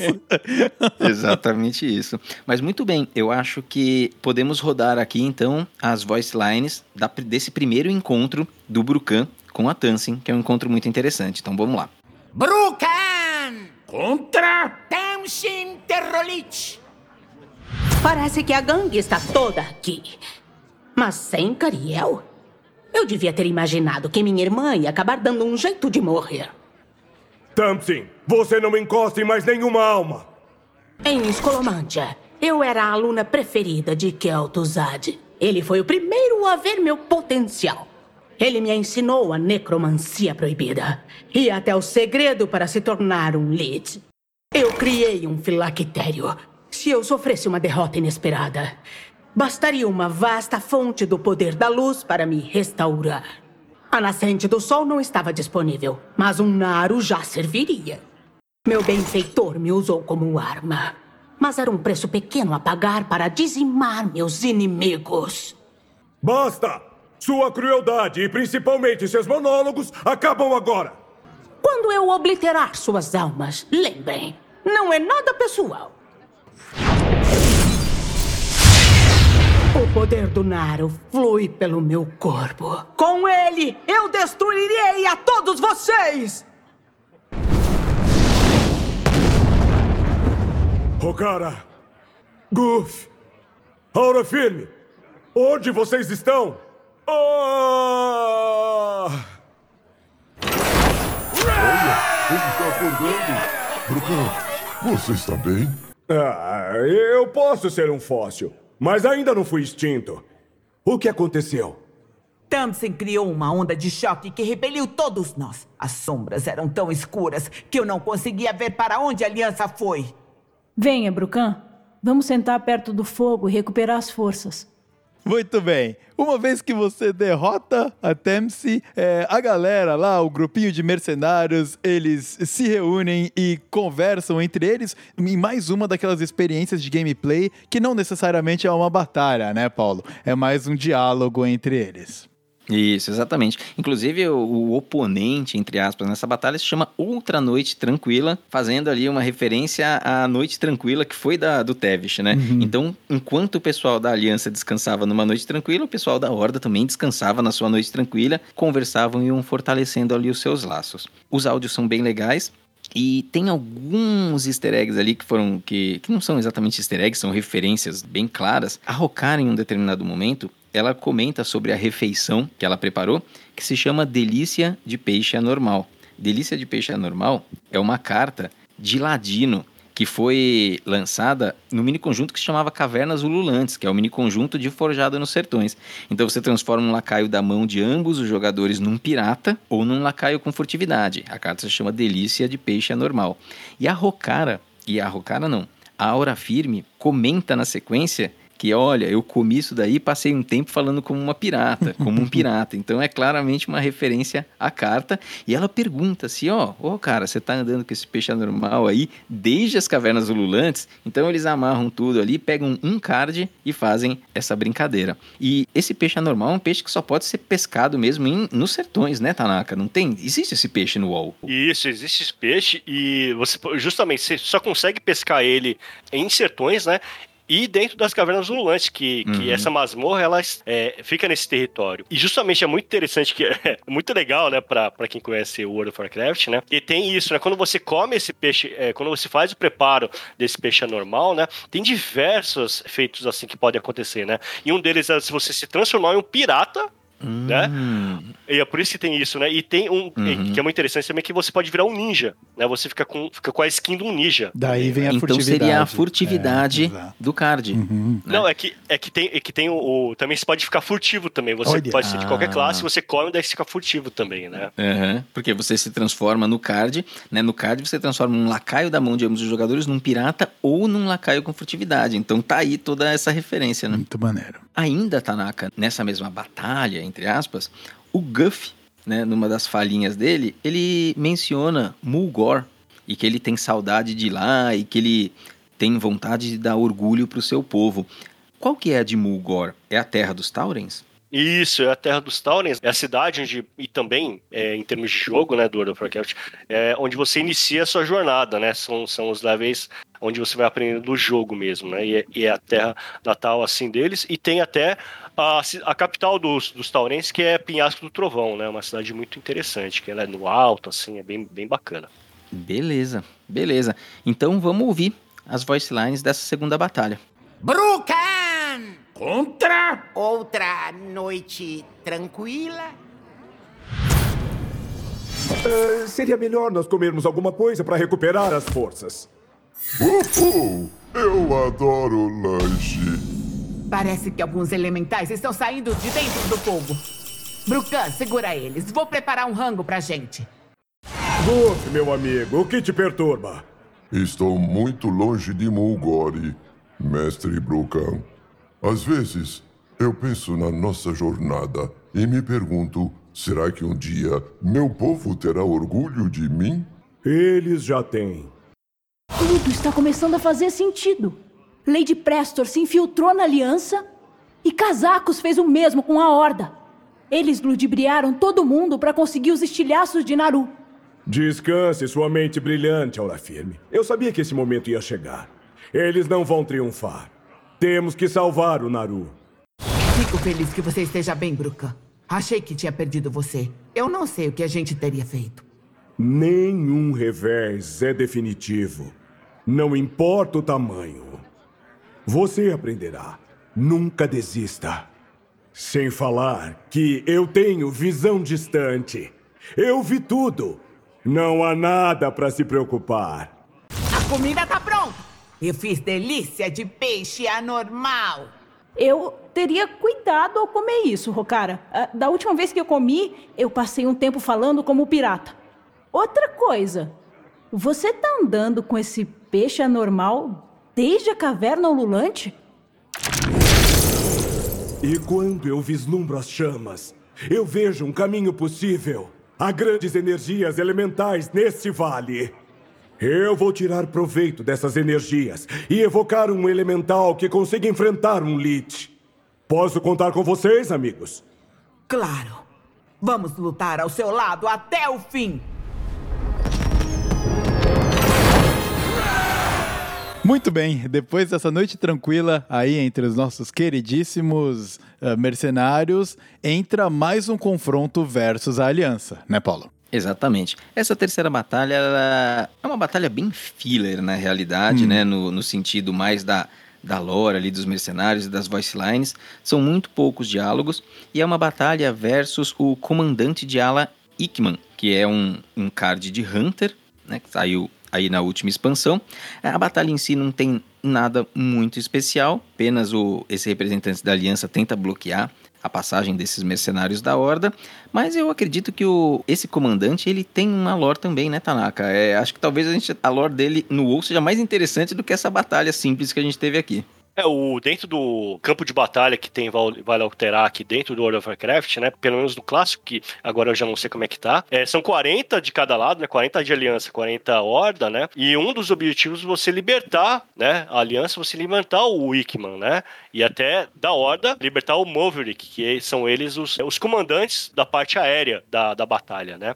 [LAUGHS] exatamente isso. Mas muito bem, eu acho que podemos rodar aqui então as voice lines da, desse primeiro encontro encontro do Brucan com a Tansin, que é um encontro muito interessante. Então vamos lá. Brucan! Contra? Tansin Terrolich! Parece que a gangue está toda aqui. Mas sem Cariel? Eu devia ter imaginado que minha irmã ia acabar dando um jeito de morrer. Tamsin, você não encosta em mais nenhuma alma. Em Escolomândia, eu era a aluna preferida de Kel'Thuzad. Ele foi o primeiro a ver meu potencial. Ele me ensinou a necromancia proibida e até o segredo para se tornar um Lich. Eu criei um filactério. Se eu sofresse uma derrota inesperada, bastaria uma vasta fonte do poder da luz para me restaurar. A nascente do sol não estava disponível, mas um Naru já serviria. Meu benfeitor me usou como arma, mas era um preço pequeno a pagar para dizimar meus inimigos. Basta! Sua crueldade e principalmente seus monólogos acabam agora. Quando eu obliterar suas almas, lembrem, não é nada pessoal. O poder do Naro flui pelo meu corpo. Com ele, eu destruirei a todos vocês! Okara, Goof, Aura Firme, onde vocês estão? Oh! Olha, ele está acordando. Brucão, você está bem? Ah, eu posso ser um fóssil. mas ainda não fui extinto. O que aconteceu? Tamsin criou uma onda de choque que repeliu todos nós. As sombras eram tão escuras que eu não conseguia ver para onde a aliança foi. Venha, Brucan. Vamos sentar perto do fogo e recuperar as forças. Muito bem. Uma vez que você derrota a Temse, é, a galera lá, o grupinho de mercenários, eles se reúnem e conversam entre eles em mais uma daquelas experiências de gameplay que não necessariamente é uma batalha, né, Paulo? É mais um diálogo entre eles. Isso, exatamente. Inclusive, o, o, oponente, entre aspas, nessa batalha se chama Outra Noite Tranquila, fazendo ali uma referência à Noite Tranquila que foi da, do Tevish, né? Uhum. Então, enquanto o pessoal da Aliança descansava numa noite tranquila, o pessoal da Horda também descansava na sua noite tranquila, conversavam e iam fortalecendo ali os seus laços. Os áudios são bem legais, e tem alguns easter eggs ali que foram. que, que não são exatamente easter eggs, são referências bem claras. A Rocar, em um determinado momento, ela comenta sobre a refeição que ela preparou, que se chama Delícia de Peixe Anormal. Delícia de Peixe Anormal é uma carta de Ladino que foi lançada no mini conjunto que se chamava Cavernas Ululantes, que é o mini conjunto de Forjada nos Sertões. Então você transforma um lacaio da mão de ambos os jogadores num pirata ou num lacaio com furtividade. A carta se chama Delícia de Peixe Anormal. E a Rocara, e a Rocara não, a Aura Firme comenta na sequência que olha, eu comi isso daí passei um tempo falando como uma pirata, como um [LAUGHS] pirata. Então é claramente uma referência à carta. E ela pergunta se, ó, ô oh, cara, você tá andando com esse peixe anormal aí desde as cavernas ululantes? Então eles amarram tudo ali, pegam um card e fazem essa brincadeira. E esse peixe anormal é um peixe que só pode ser pescado mesmo em, nos sertões, né, Tanaka? Não tem? Existe esse peixe no UOL? Isso, existe esse peixe e você justamente você só consegue pescar ele em sertões, né? E dentro das cavernas ululantes, que, uhum. que essa masmorra ela é, fica nesse território. E justamente é muito interessante, que [LAUGHS] é muito legal, né, pra, pra quem conhece o World of Warcraft, né? E tem isso, né? Quando você come esse peixe, é, quando você faz o preparo desse peixe anormal, né? Tem diversos efeitos assim que podem acontecer, né? E um deles é se você se transformar em um pirata Hum. Né? E é por isso que tem isso, né? E tem um uhum. que é muito interessante também que você pode virar um ninja, né? Você fica com, fica com a skin de um ninja. Daí vem a então furtividade. Então seria a furtividade é, do card. Uhum. Né? Não, é que, é que tem, é que tem o, o, Também você pode ficar furtivo também. Você Olha. pode ser de qualquer ah. classe, você come, daí você fica furtivo também, né? Uhum. Porque você se transforma no card, né? No card você transforma um lacaio da mão de ambos os jogadores num pirata ou num lacaio com furtividade. Então tá aí toda essa referência, né? Muito maneiro. Ainda, Tanaka, nessa mesma batalha, entre aspas, o Guff, né, numa das falhinhas dele, ele menciona Mulgore e que ele tem saudade de lá e que ele tem vontade de dar orgulho para o seu povo. Qual que é a de Mulgore? É a terra dos Taurens? Isso, é a Terra dos Taurens, é a cidade onde, e também é, em termos de jogo, né, do World of Warcraft, é onde você inicia a sua jornada, né, são, são os levels onde você vai aprendendo do jogo mesmo, né? E é, e é a terra natal assim deles. E tem até a, a capital dos, dos taurenses, que é Pinhasco do Trovão, né? Uma cidade muito interessante, que ela é no alto, assim, é bem, bem bacana. Beleza, beleza. Então vamos ouvir as voice lines dessa segunda batalha. Brucan! Contra! Outra noite tranquila? Uh, seria melhor nós comermos alguma coisa para recuperar as forças. Uhul! Eu adoro lanche. Parece que alguns elementais estão saindo de dentro do fogo. Brucan, segura eles. Vou preparar um rango pra gente. Gup, meu amigo, o que te perturba? Estou muito longe de Mulgore, mestre Brucan. Às vezes, eu penso na nossa jornada e me pergunto: será que um dia meu povo terá orgulho de mim? Eles já têm. Tudo está começando a fazer sentido. Lady Prestor se infiltrou na aliança e Casacos fez o mesmo com a Horda. Eles ludibriaram todo mundo para conseguir os estilhaços de Naru. Descanse sua mente brilhante, Aura Firme. Eu sabia que esse momento ia chegar. Eles não vão triunfar. Temos que salvar o Naru. Fico feliz que você esteja bem, Bruca. Achei que tinha perdido você. Eu não sei o que a gente teria feito. Nenhum revés é definitivo. Não importa o tamanho. Você aprenderá. Nunca desista. Sem falar que eu tenho visão distante. Eu vi tudo. Não há nada para se preocupar. A comida tá pronta. Eu fiz delícia de peixe anormal. Eu teria cuidado ao comer isso, Rocara. Ah, da última vez que eu comi, eu passei um tempo falando como pirata. Outra coisa, você tá andando com esse peixe anormal desde a caverna ululante? E quando eu vislumbro as chamas, eu vejo um caminho possível. Há grandes energias elementais nesse vale. Eu vou tirar proveito dessas energias e evocar um elemental que consiga enfrentar um Lich. Posso contar com vocês, amigos? Claro. Vamos lutar ao seu lado até o fim. Muito bem, depois dessa noite tranquila aí entre os nossos queridíssimos uh, mercenários, entra mais um confronto versus a aliança, né, Paulo? Exatamente. Essa terceira batalha é uma batalha bem filler, na realidade, hum. né? No, no sentido mais da, da lore ali dos mercenários e das voice lines. São muito poucos diálogos e é uma batalha versus o comandante de ala Ickman, que é um, um card de Hunter, né? Que saiu aí na última expansão. A batalha em si não tem nada muito especial, apenas o, esse representante da aliança tenta bloquear a passagem desses mercenários da Horda, mas eu acredito que o, esse comandante ele tem uma lore também, né, Tanaka? É, acho que talvez a, gente, a lore dele no WoW seja mais interessante do que essa batalha simples que a gente teve aqui. É, o, dentro do campo de batalha que tem Vale alterar aqui dentro do World of Warcraft, né? Pelo menos no clássico, que agora eu já não sei como é que tá. É, são 40 de cada lado, né? 40 de aliança, 40 horda, né? E um dos objetivos é você libertar, né? A aliança, você libertar o Wickman, né? E até da horda, libertar o Maverick, que são eles os, os comandantes da parte aérea da, da batalha, né?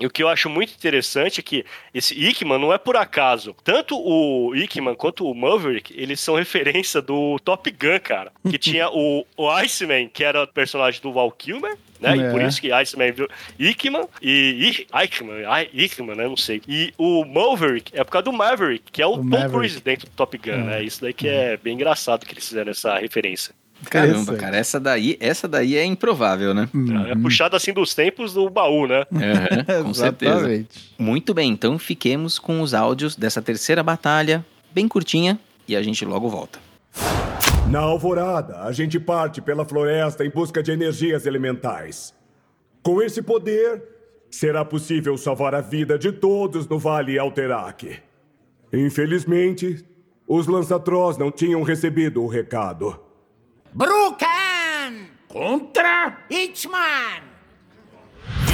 E o que eu acho muito interessante é que esse Ickman não é por acaso. Tanto o Ickman quanto o Maverick, eles são [LAUGHS] referência do Top Gun, cara. Que [LAUGHS] tinha o, o Iceman, que era o personagem do Val Kilmer, né? É. E por isso que Iceman viu Ickman e Ickman, Ickman, né? Não sei. E o Maverick é por causa do Maverick, que é o, o Tom. Cruise dentro do Top Gun, é. né? Isso daí que é bem engraçado que eles fizeram essa referência. Caramba, cara, essa daí, essa daí é improvável, né? É puxado assim dos tempos do baú, né? Uhum, com [LAUGHS] certeza. Muito bem, então fiquemos com os áudios dessa terceira batalha, bem curtinha, e a gente logo volta. Na alvorada, a gente parte pela floresta em busca de energias elementais. Com esse poder, será possível salvar a vida de todos no Vale Alterac. Infelizmente, os Lançatrós não tinham recebido o recado. Brucan! Contra? Hitman!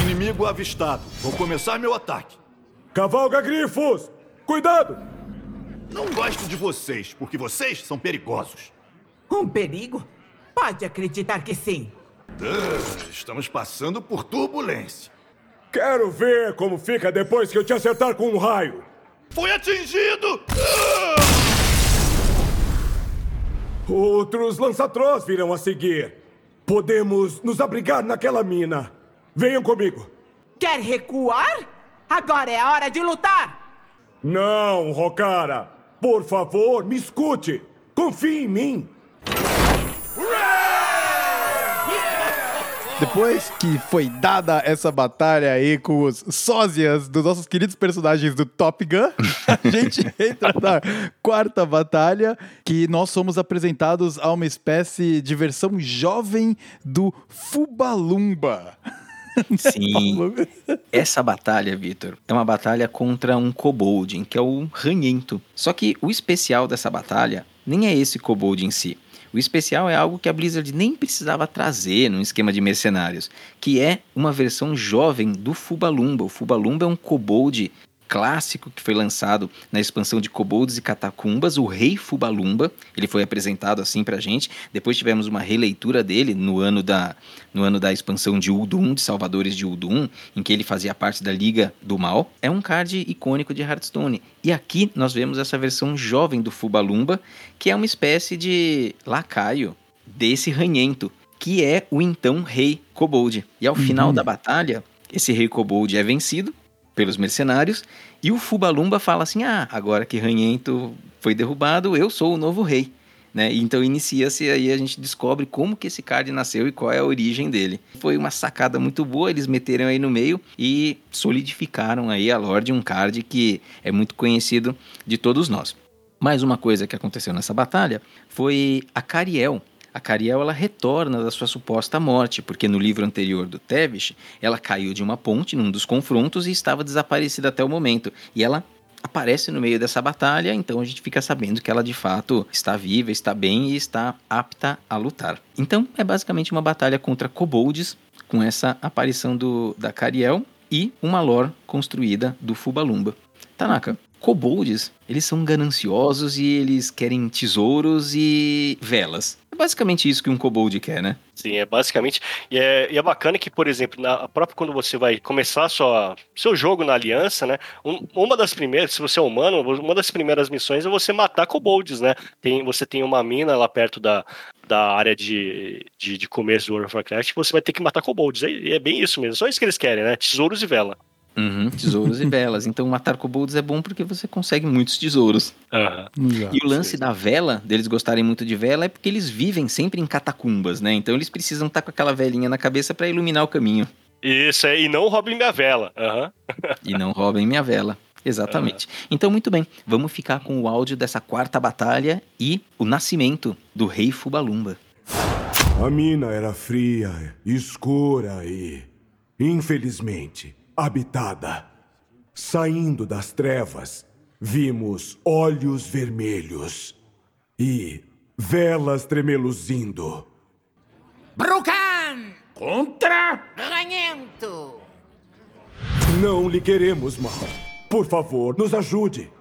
Inimigo avistado. Vou começar meu ataque. Cavalga grifos! Cuidado! Não gosto de vocês, porque vocês são perigosos. Um perigo? Pode acreditar que sim. Uh, estamos passando por turbulência. Quero ver como fica depois que eu te acertar com um raio. Foi atingido! Uh! Outros lançatrós virão a seguir. Podemos nos abrigar naquela mina. Venham comigo. Quer recuar? Agora é a hora de lutar! Não, Rokara. Por favor, me escute. Confie em mim. Depois que foi dada essa batalha aí com os sósias dos nossos queridos personagens do Top Gun, [LAUGHS] a gente entra na quarta batalha, que nós somos apresentados a uma espécie de versão jovem do Fubalumba. Sim. [LAUGHS] Essa batalha, Vitor, é uma batalha contra um kobold, que é o ranhento. Só que o especial dessa batalha nem é esse kobold em si. O especial é algo que a Blizzard nem precisava trazer num esquema de mercenários, que é uma versão jovem do Fubalumba. O Fubalumba é um kobold clássico que foi lançado na expansão de Kobolds e Catacumbas, o Rei Fubalumba. Ele foi apresentado assim pra gente. Depois tivemos uma releitura dele no ano da, no ano da expansão de Uldum, de Salvadores de Uldum, em que ele fazia parte da Liga do Mal. É um card icônico de Hearthstone. E aqui nós vemos essa versão jovem do Fubalumba, que é uma espécie de lacaio desse ranhento, que é o então Rei Kobold. E ao uhum. final da batalha, esse Rei Kobold é vencido pelos mercenários, e o Fubalumba fala assim: ah, agora que Ranhento foi derrubado, eu sou o novo rei. Né? Então inicia-se aí a gente descobre como que esse card nasceu e qual é a origem dele. Foi uma sacada muito boa, eles meteram aí no meio e solidificaram aí a lore de um card que é muito conhecido de todos nós. Mais uma coisa que aconteceu nessa batalha foi a Cariel. A Cariel ela retorna da sua suposta morte, porque no livro anterior do Tevish, ela caiu de uma ponte num dos confrontos e estava desaparecida até o momento. E ela aparece no meio dessa batalha, então a gente fica sabendo que ela de fato está viva, está bem e está apta a lutar. Então é basicamente uma batalha contra kobolds, com essa aparição do, da Cariel e uma lore construída do Fubalumba. Tanaka, kobolds, eles são gananciosos e eles querem tesouros e velas. É basicamente isso que um kobold quer, né? Sim, é basicamente. E é, e é bacana que, por exemplo, na própria quando você vai começar sua, seu jogo na aliança, né? Um, uma das primeiras, se você é humano, uma das primeiras missões é você matar kobolds, né? Tem, você tem uma mina lá perto da, da área de, de, de começo do World of Warcraft, você vai ter que matar kobolds. E é bem isso mesmo. Só isso que eles querem, né? Tesouros e vela. Uhum, tesouros e velas. Então matar kobolds é bom porque você consegue muitos tesouros. Uhum. E o lance da vela, deles gostarem muito de vela, é porque eles vivem sempre em catacumbas, né? Então eles precisam estar com aquela velinha na cabeça para iluminar o caminho. Isso, é, e não roubem minha vela. Uhum. e não roubem minha vela. Exatamente. Então, muito bem, vamos ficar com o áudio dessa quarta batalha e o nascimento do rei Fubalumba. A mina era fria, escura e, infelizmente, habitada. Saindo das trevas, vimos olhos vermelhos e velas tremeluzindo. Brucan! Contra? Ranhento! Não lhe queremos mal. Por favor, nos ajude.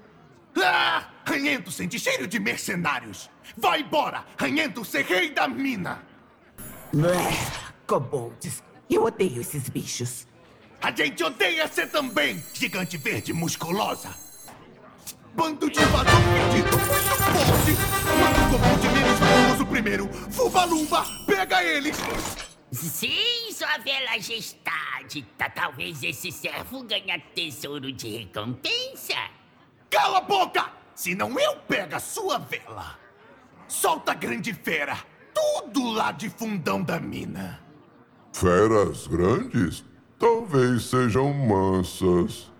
Ah! Ranhento sente cheiro de mercenários. Vai embora! Ranhento ser rei da mina! Kobolds. Eu odeio esses bichos. A gente odeia você também, gigante verde musculosa. Bando de invasor muito forte. Manda o kobold menos poderoso primeiro. Fubalumba, pega eles! Sim, sua vela gestade. Tá, talvez esse servo ganhe tesouro de recompensa. Cala a boca! Senão eu pego a sua vela. Solta a grande fera. Tudo lá de fundão da mina. Feras grandes? Talvez sejam mansas.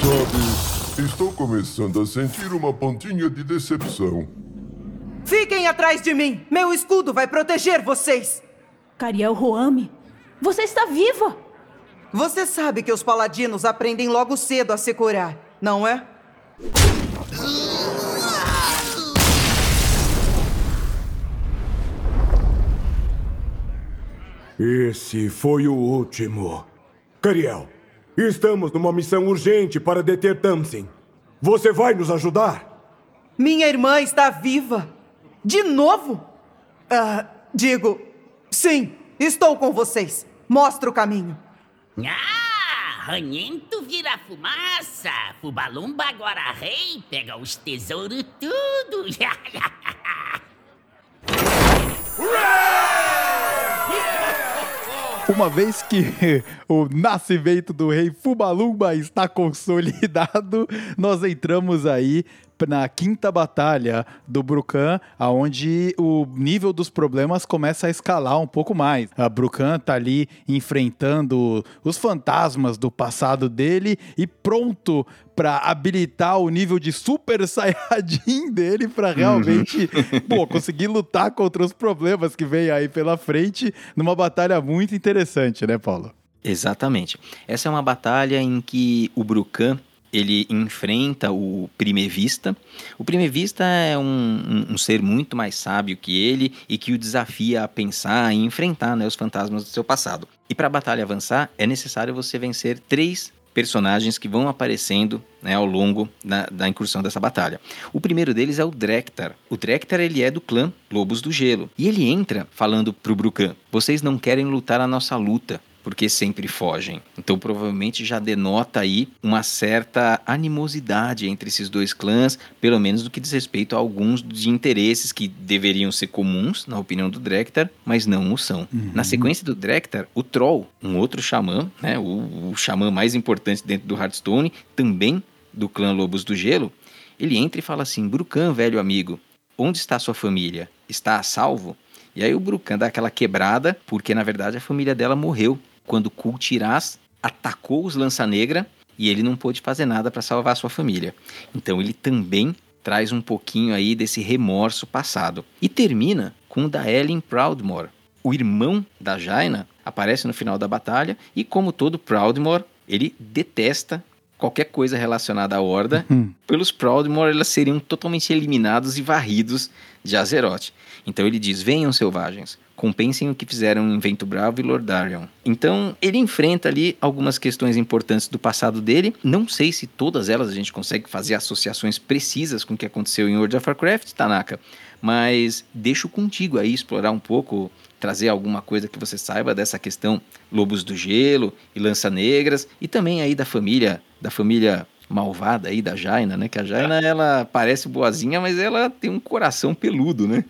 Sabe, estou começando a sentir uma pontinha de decepção. Fiquem atrás de mim! Meu escudo vai proteger vocês! Cariel Roame, você está viva! Você sabe que os paladinos aprendem logo cedo a se curar, não é? Esse foi o último. Cariel, estamos numa missão urgente para deter Tamsin. Você vai nos ajudar? Minha irmã está viva. De novo? Ah, digo, sim, estou com vocês. Mostra o caminho. Ah, Ranhento vira fumaça. Fubalumba agora rei, pega os tesouros tudo. [LAUGHS] Uma vez que [LAUGHS] o nascimento do rei Fubalumba está consolidado, nós entramos aí na quinta batalha do Brucan, aonde o nível dos problemas começa a escalar um pouco mais. A Brucan tá ali enfrentando os fantasmas do passado dele e pronto para habilitar o nível de Super [LAUGHS] Saiyajin dele para realmente, uhum. pô, conseguir lutar contra os problemas que vem aí pela frente numa batalha muito interessante, né, Paulo? Exatamente. Essa é uma batalha em que o Brucan ele enfrenta o Primevista. O Primevista é um, um, um, ser muito mais sábio que ele e que o desafia a pensar e enfrentar né, os fantasmas do seu passado. E para a batalha avançar, é necessário você vencer três personagens que vão aparecendo né, ao longo da, da, incursão dessa batalha. O primeiro deles é o Drektar. O Drektar ele é do clã Lobos do Gelo. E ele entra falando pro Brucan: Vocês não querem lutar a nossa luta porque sempre fogem. Então provavelmente já denota aí uma certa animosidade entre esses dois clãs, pelo menos do que diz respeito a alguns de interesses que deveriam ser comuns, na opinião do Drektar, mas não o são. Uhum. Na sequência do Drektar, o Troll, um outro xamã, né, o, o xamã mais importante dentro do Hearthstone, também do clã Lobos do Gelo, ele entra e fala assim: Brucan, velho amigo, onde está sua família? Está a salvo? E aí o Brucan dá aquela quebrada, porque na verdade a família dela morreu quando Kultiraz atacou os Lança Negra e ele não pôde fazer nada para salvar sua família. Então ele também traz um pouquinho aí desse remorso passado. E termina com o da Ellen Proudmore. O irmão da Jaina aparece no final da batalha e, como todo Proudmore, ele detesta qualquer coisa relacionada à Horda. Hum. Pelos Proudmore, elas seriam totalmente eliminados e varridos de Azeroth. Então ele diz: Venham, selvagens, compensem o que fizeram em Vento Bravo e Lordarion. Então ele enfrenta ali algumas questões importantes do passado dele. Não sei se todas elas a gente consegue fazer associações precisas com o que aconteceu em World of Warcraft, Tanaka, mas deixo contigo aí explorar um pouco, trazer alguma coisa que você saiba dessa questão Lobos do Gelo e Lança Negras e também aí da família, da família malvada aí da Jaina, né? Que a Jaina ela parece boazinha, mas ela tem um coração peludo, né?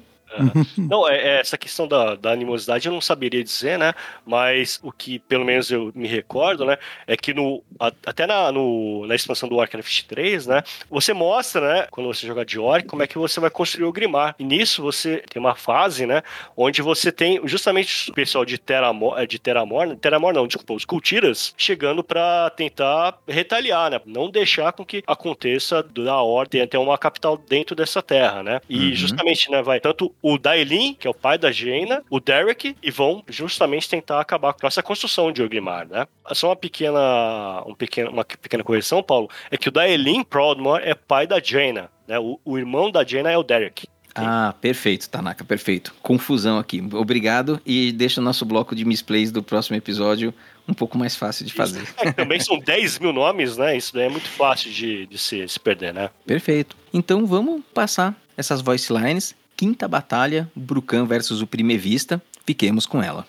Não, é, é, essa questão da, da, animosidade eu não saberia dizer, né? Mas o que pelo menos eu me recordo, né? É que no, a, até na, no, na expansão do Warcraft 3, né? Você mostra, né? Quando você joga de Orc, como é que você vai construir o Grimar. E nisso você tem uma fase, né? Onde você tem justamente o pessoal de Teramor, é, de Teramor, Teramor não, desculpa, os Cultiras, chegando para tentar retaliar, né? Não deixar com que aconteça da Ordem até uma capital dentro dessa terra, né? E uhum. justamente, né? Vai tanto o Dailin, que é o pai da Jaina, o Derek, e vão justamente tentar acabar com essa construção de Ogrimar, né? Só uma pequena, um pequeno, uma pequena correção, Paulo, é que o Daelin Proudmore é pai da Jaina, né? O, o irmão da Jaina é o Derek. Ah, perfeito, Tanaka, perfeito. Confusão aqui. Obrigado e deixa o nosso bloco de misplays do próximo episódio um pouco mais fácil de fazer. É, também são 10 mil nomes, né? Isso daí é muito fácil de, de se, se perder, né? Perfeito. Então vamos passar essas voice lines quinta batalha, Brucan versus o Primevista. Fiquemos com ela.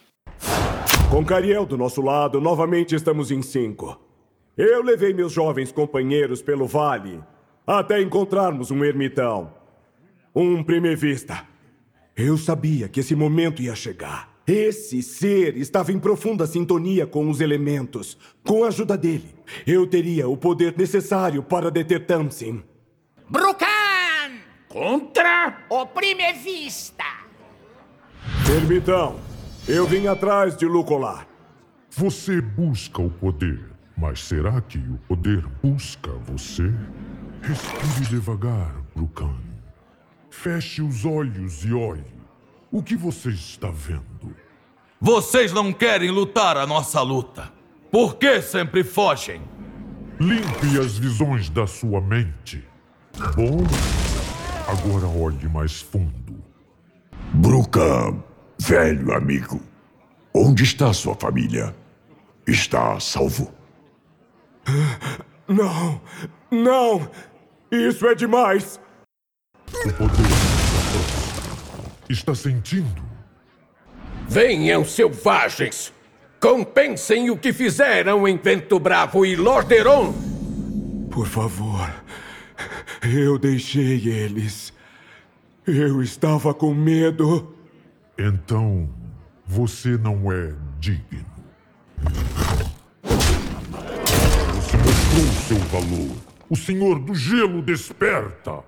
Com Cariel do nosso lado, novamente estamos em cinco. Eu levei meus jovens companheiros pelo vale até encontrarmos um ermitão. Um Primevista. Eu sabia que esse momento ia chegar. Esse ser estava em profunda sintonia com os elementos. Com a ajuda dele, eu teria o poder necessário para deter Tamsin. Brucan! Contra o Primevista. Ermitão, eu vim atrás de Lucolar. Você busca o poder, mas será que o poder busca você? Respire devagar, Brucan. Feche os olhos e olhe. O que você está vendo? Vocês não querem lutar a nossa luta. Por que sempre fogem? Limpe as visões da sua mente. Bom, Agora olhe mais fundo. Brucam, velho amigo. Onde está sua família? Está salvo? Não, não! Isso é demais! O poder está sentindo? Venham, selvagens! Compensem o que fizeram em Vento Bravo e Lorderon! Por favor, eu deixei eles. Eu estava com medo. Então, você não é digno. Você mostrou seu valor. O Senhor do Gelo desperta.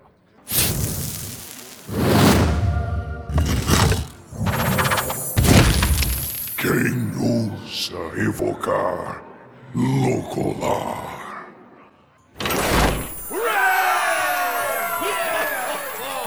Quem ousa evocar Locolar?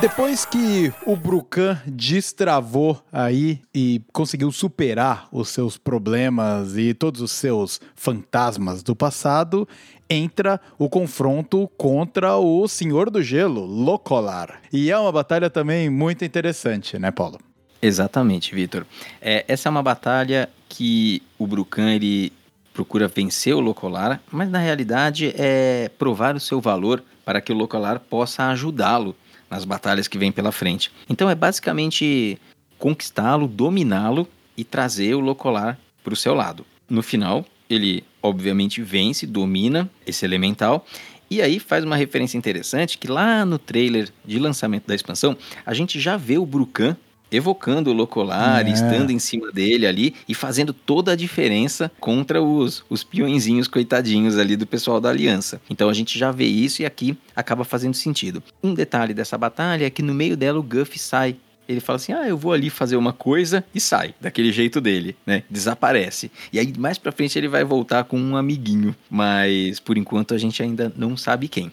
Depois que o Brucan destravou aí e conseguiu superar os seus problemas e todos os seus fantasmas do passado, entra o confronto contra o Senhor do Gelo, Locolar. E é uma batalha também muito interessante, né, Paulo? Exatamente, Vitor. É, essa é uma batalha que o Brucan ele procura vencer o Locolar, mas na realidade é provar o seu valor para que o Locolar possa ajudá-lo nas batalhas que vem pela frente. Então é basicamente conquistá-lo, dominá-lo e trazer o Locolar para o seu lado. No final, ele obviamente vence, domina esse elemental. E aí faz uma referência interessante que lá no trailer de lançamento da expansão, a gente já vê o Brucan evocando o Locolar, é. estando em cima dele ali e fazendo toda a diferença contra os, os peõezinhos coitadinhos ali do pessoal da Aliança. Então a gente já vê isso e aqui acaba fazendo sentido. Um detalhe dessa batalha é que no meio dela o Guff sai ele fala assim: "Ah, eu vou ali fazer uma coisa" e sai, daquele jeito dele, né? Desaparece. E aí mais para frente ele vai voltar com um amiguinho, mas por enquanto a gente ainda não sabe quem.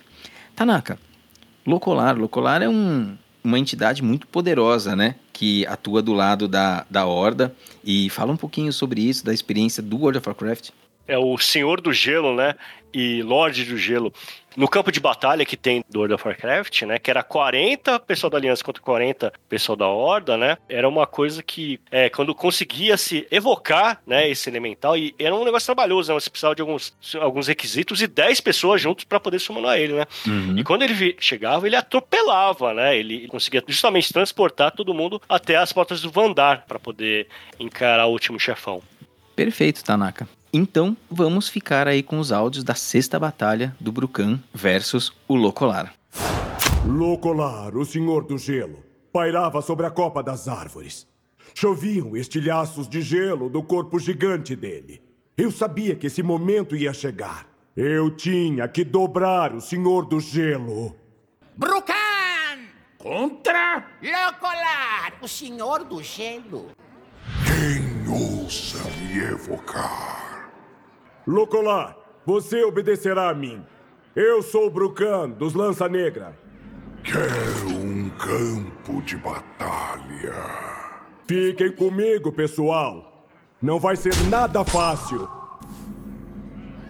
Tanaka, Locolar. Locolar é um, uma entidade muito poderosa, né? Que atua do lado da, da Horda. E fala um pouquinho sobre isso, da experiência do World of Warcraft. É o Senhor do Gelo, né? E Lorde do Gelo. No campo de batalha que tem do World of Warcraft, né? Que era 40 pessoal da Aliança contra 40 pessoal da Horda, né? Era uma coisa que, é, quando conseguia se evocar, né? Esse elemental, e era um negócio trabalhoso, né? Você precisava de alguns, alguns requisitos e 10 pessoas juntos para poder summonar ele, né? Uhum. E quando ele chegava, ele atropelava, né? Ele conseguia justamente transportar todo mundo até as portas do Vandar para poder encarar o último chefão. Perfeito, Tanaka. Então, vamos ficar aí com os áudios da sexta batalha do Brucan versus o Locolar. Locolar, o Senhor do Gelo, pairava sobre a copa das árvores. Choviam estilhaços de gelo do corpo gigante dele. Eu sabia que esse momento ia chegar. Eu tinha que dobrar o Senhor do Gelo. Brucan! Contra? Locolar, o Senhor do Gelo. Quem ousa me evocar? Locolar, você obedecerá a mim. Eu sou o Brucan, dos Lança Negra. Quero um campo de batalha. Fiquem comigo, pessoal. Não vai ser nada fácil.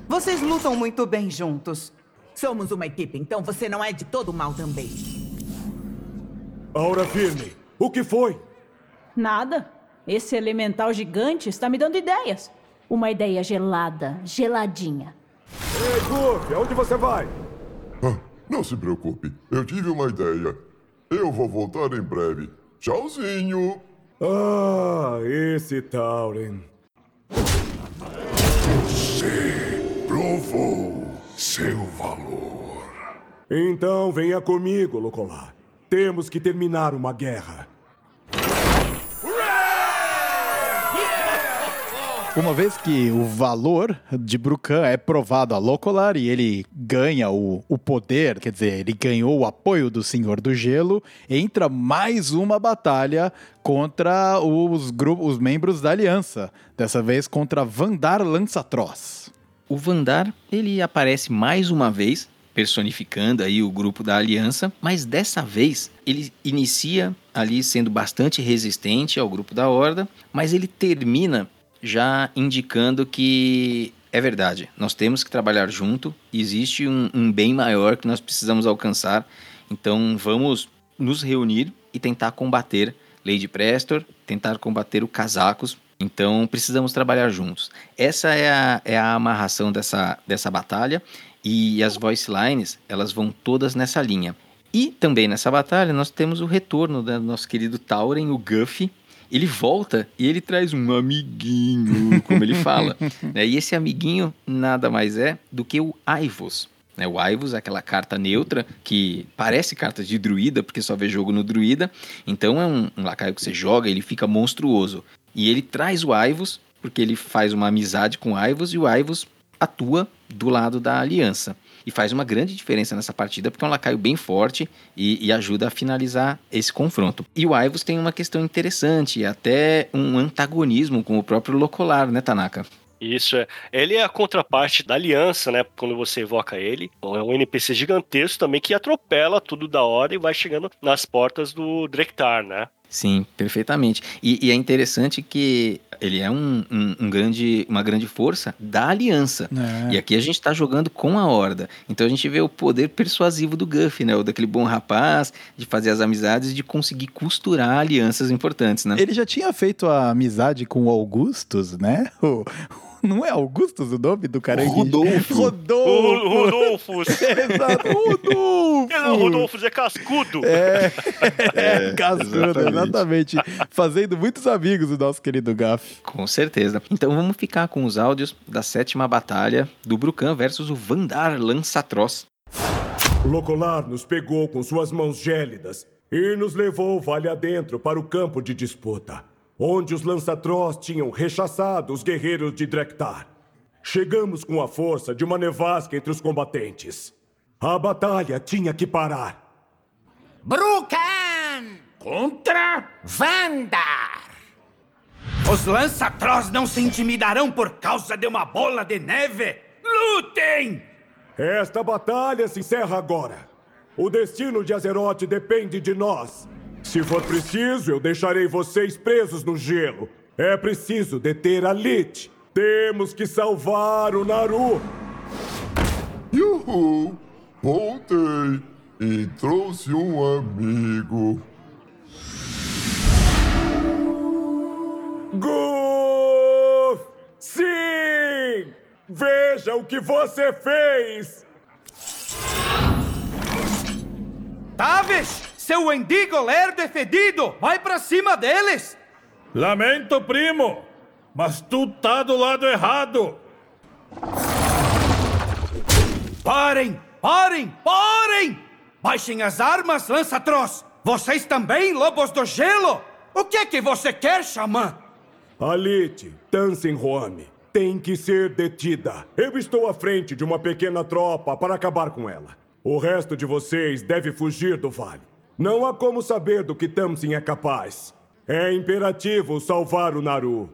Vocês lutam muito bem juntos. Somos uma equipe, então você não é de todo mal também. Aura Firme, o que foi? Nada. Esse elemental gigante está me dando ideias. Uma ideia gelada, geladinha. Ei, Goofy, aonde você vai? Ah, não se preocupe, eu tive uma ideia. Eu vou voltar em breve. Tchauzinho! Ah, esse Tauren. Você provou seu valor. Então venha comigo, Locolar. Temos que terminar uma guerra. Uma vez que o valor de Brucan é provado a Locolar e ele ganha o, o poder, quer dizer, ele ganhou o apoio do Senhor do Gelo, entra mais uma batalha contra os, grupos, os membros da Aliança. Dessa vez contra Vandar Lançatroz. O Vandar, ele aparece mais uma vez, personificando aí o grupo da Aliança, mas dessa vez ele inicia ali sendo bastante resistente ao grupo da Horda, mas ele termina já indicando que é verdade, nós temos que trabalhar junto, existe um, um, bem maior que nós precisamos alcançar, então vamos nos reunir e tentar combater Lady Prestor, tentar combater o Casacos, então precisamos trabalhar juntos. Essa é a, é a amarração dessa, dessa batalha e as voice lines, elas vão todas nessa linha. E também nessa batalha nós temos o retorno do nosso querido Tauren, o Guffy, ele volta e ele traz um amiguinho, como ele fala. [LAUGHS] né? E esse amiguinho nada mais é do que o Aivos. Né? O Aivos é aquela carta neutra que parece carta de druida, porque só vê jogo no druida. Então é um, um lacaio que você joga ele fica monstruoso. E ele traz o Aivos, porque ele faz uma amizade com o Aivos e o Aivos atua do lado da aliança e faz uma grande diferença nessa partida porque é um lacaio bem forte e, e ajuda a finalizar esse confronto. E o Aivos tem uma questão interessante, até um antagonismo com o próprio Locolar, né, Tanaka? Isso é. Ele é a contraparte da aliança, né? Quando você evoca ele. É um NPC gigantesco também que atropela tudo da hora e vai chegando nas portas do Drektar, né? Sim, perfeitamente. E, e, é interessante que ele é um, um, um, grande, uma grande força da aliança. É. E aqui a gente está jogando com a Horda. Então a gente vê o poder persuasivo do Guff, né? O daquele bom rapaz, de fazer as amizades, de conseguir costurar alianças importantes, né? Ele já tinha feito a amizade com o Augustus, né? [LAUGHS] O, [LAUGHS] não é Augustus o nome do cara? Rodolfo. [LAUGHS] Rodolfo. Rodolfo. [LAUGHS] Exato, Rodolfo. É, Rodolfo é cascudo. É, é, é cascudo, exatamente. exatamente. Fazendo muitos amigos o nosso querido Gaff. Com certeza. Então vamos ficar com os áudios da sétima batalha do Brucan versus o Vandar Lançatroz. Locolar nos pegou com suas mãos gélidas e nos levou vale adentro para o campo de disputa onde os lançatrós tinham rechaçado os guerreiros de Drektar. Chegamos com a força de uma nevasca entre os combatentes. A batalha tinha que parar. Brucan! Contra? Vandar! Os lançatrós não se intimidarão por causa de uma bola de neve! Lutem! Esta batalha se encerra agora. O destino de Azeroth depende de nós. Se for preciso, eu deixarei vocês presos no gelo. É preciso deter a Lich. Temos que salvar o Naru. Yuhu! Voltei e trouxe um amigo. Goof! Sim! Veja o que você fez! Tavish, seu Endigo lerdo fedido! Vai pra cima deles! Lamento, primo, mas tu tá do lado errado. Parem! Parem! Parem! Baixem as armas, lança-troz! Vocês também, lobos do gelo? O que é que você quer, xamã? Alite, Tansenhoame, tem que ser detida. Eu estou à frente de uma pequena tropa para acabar com ela. O resto de vocês deve fugir do vale. Não há como saber do que Tamsin é capaz. É imperativo salvar o Naru.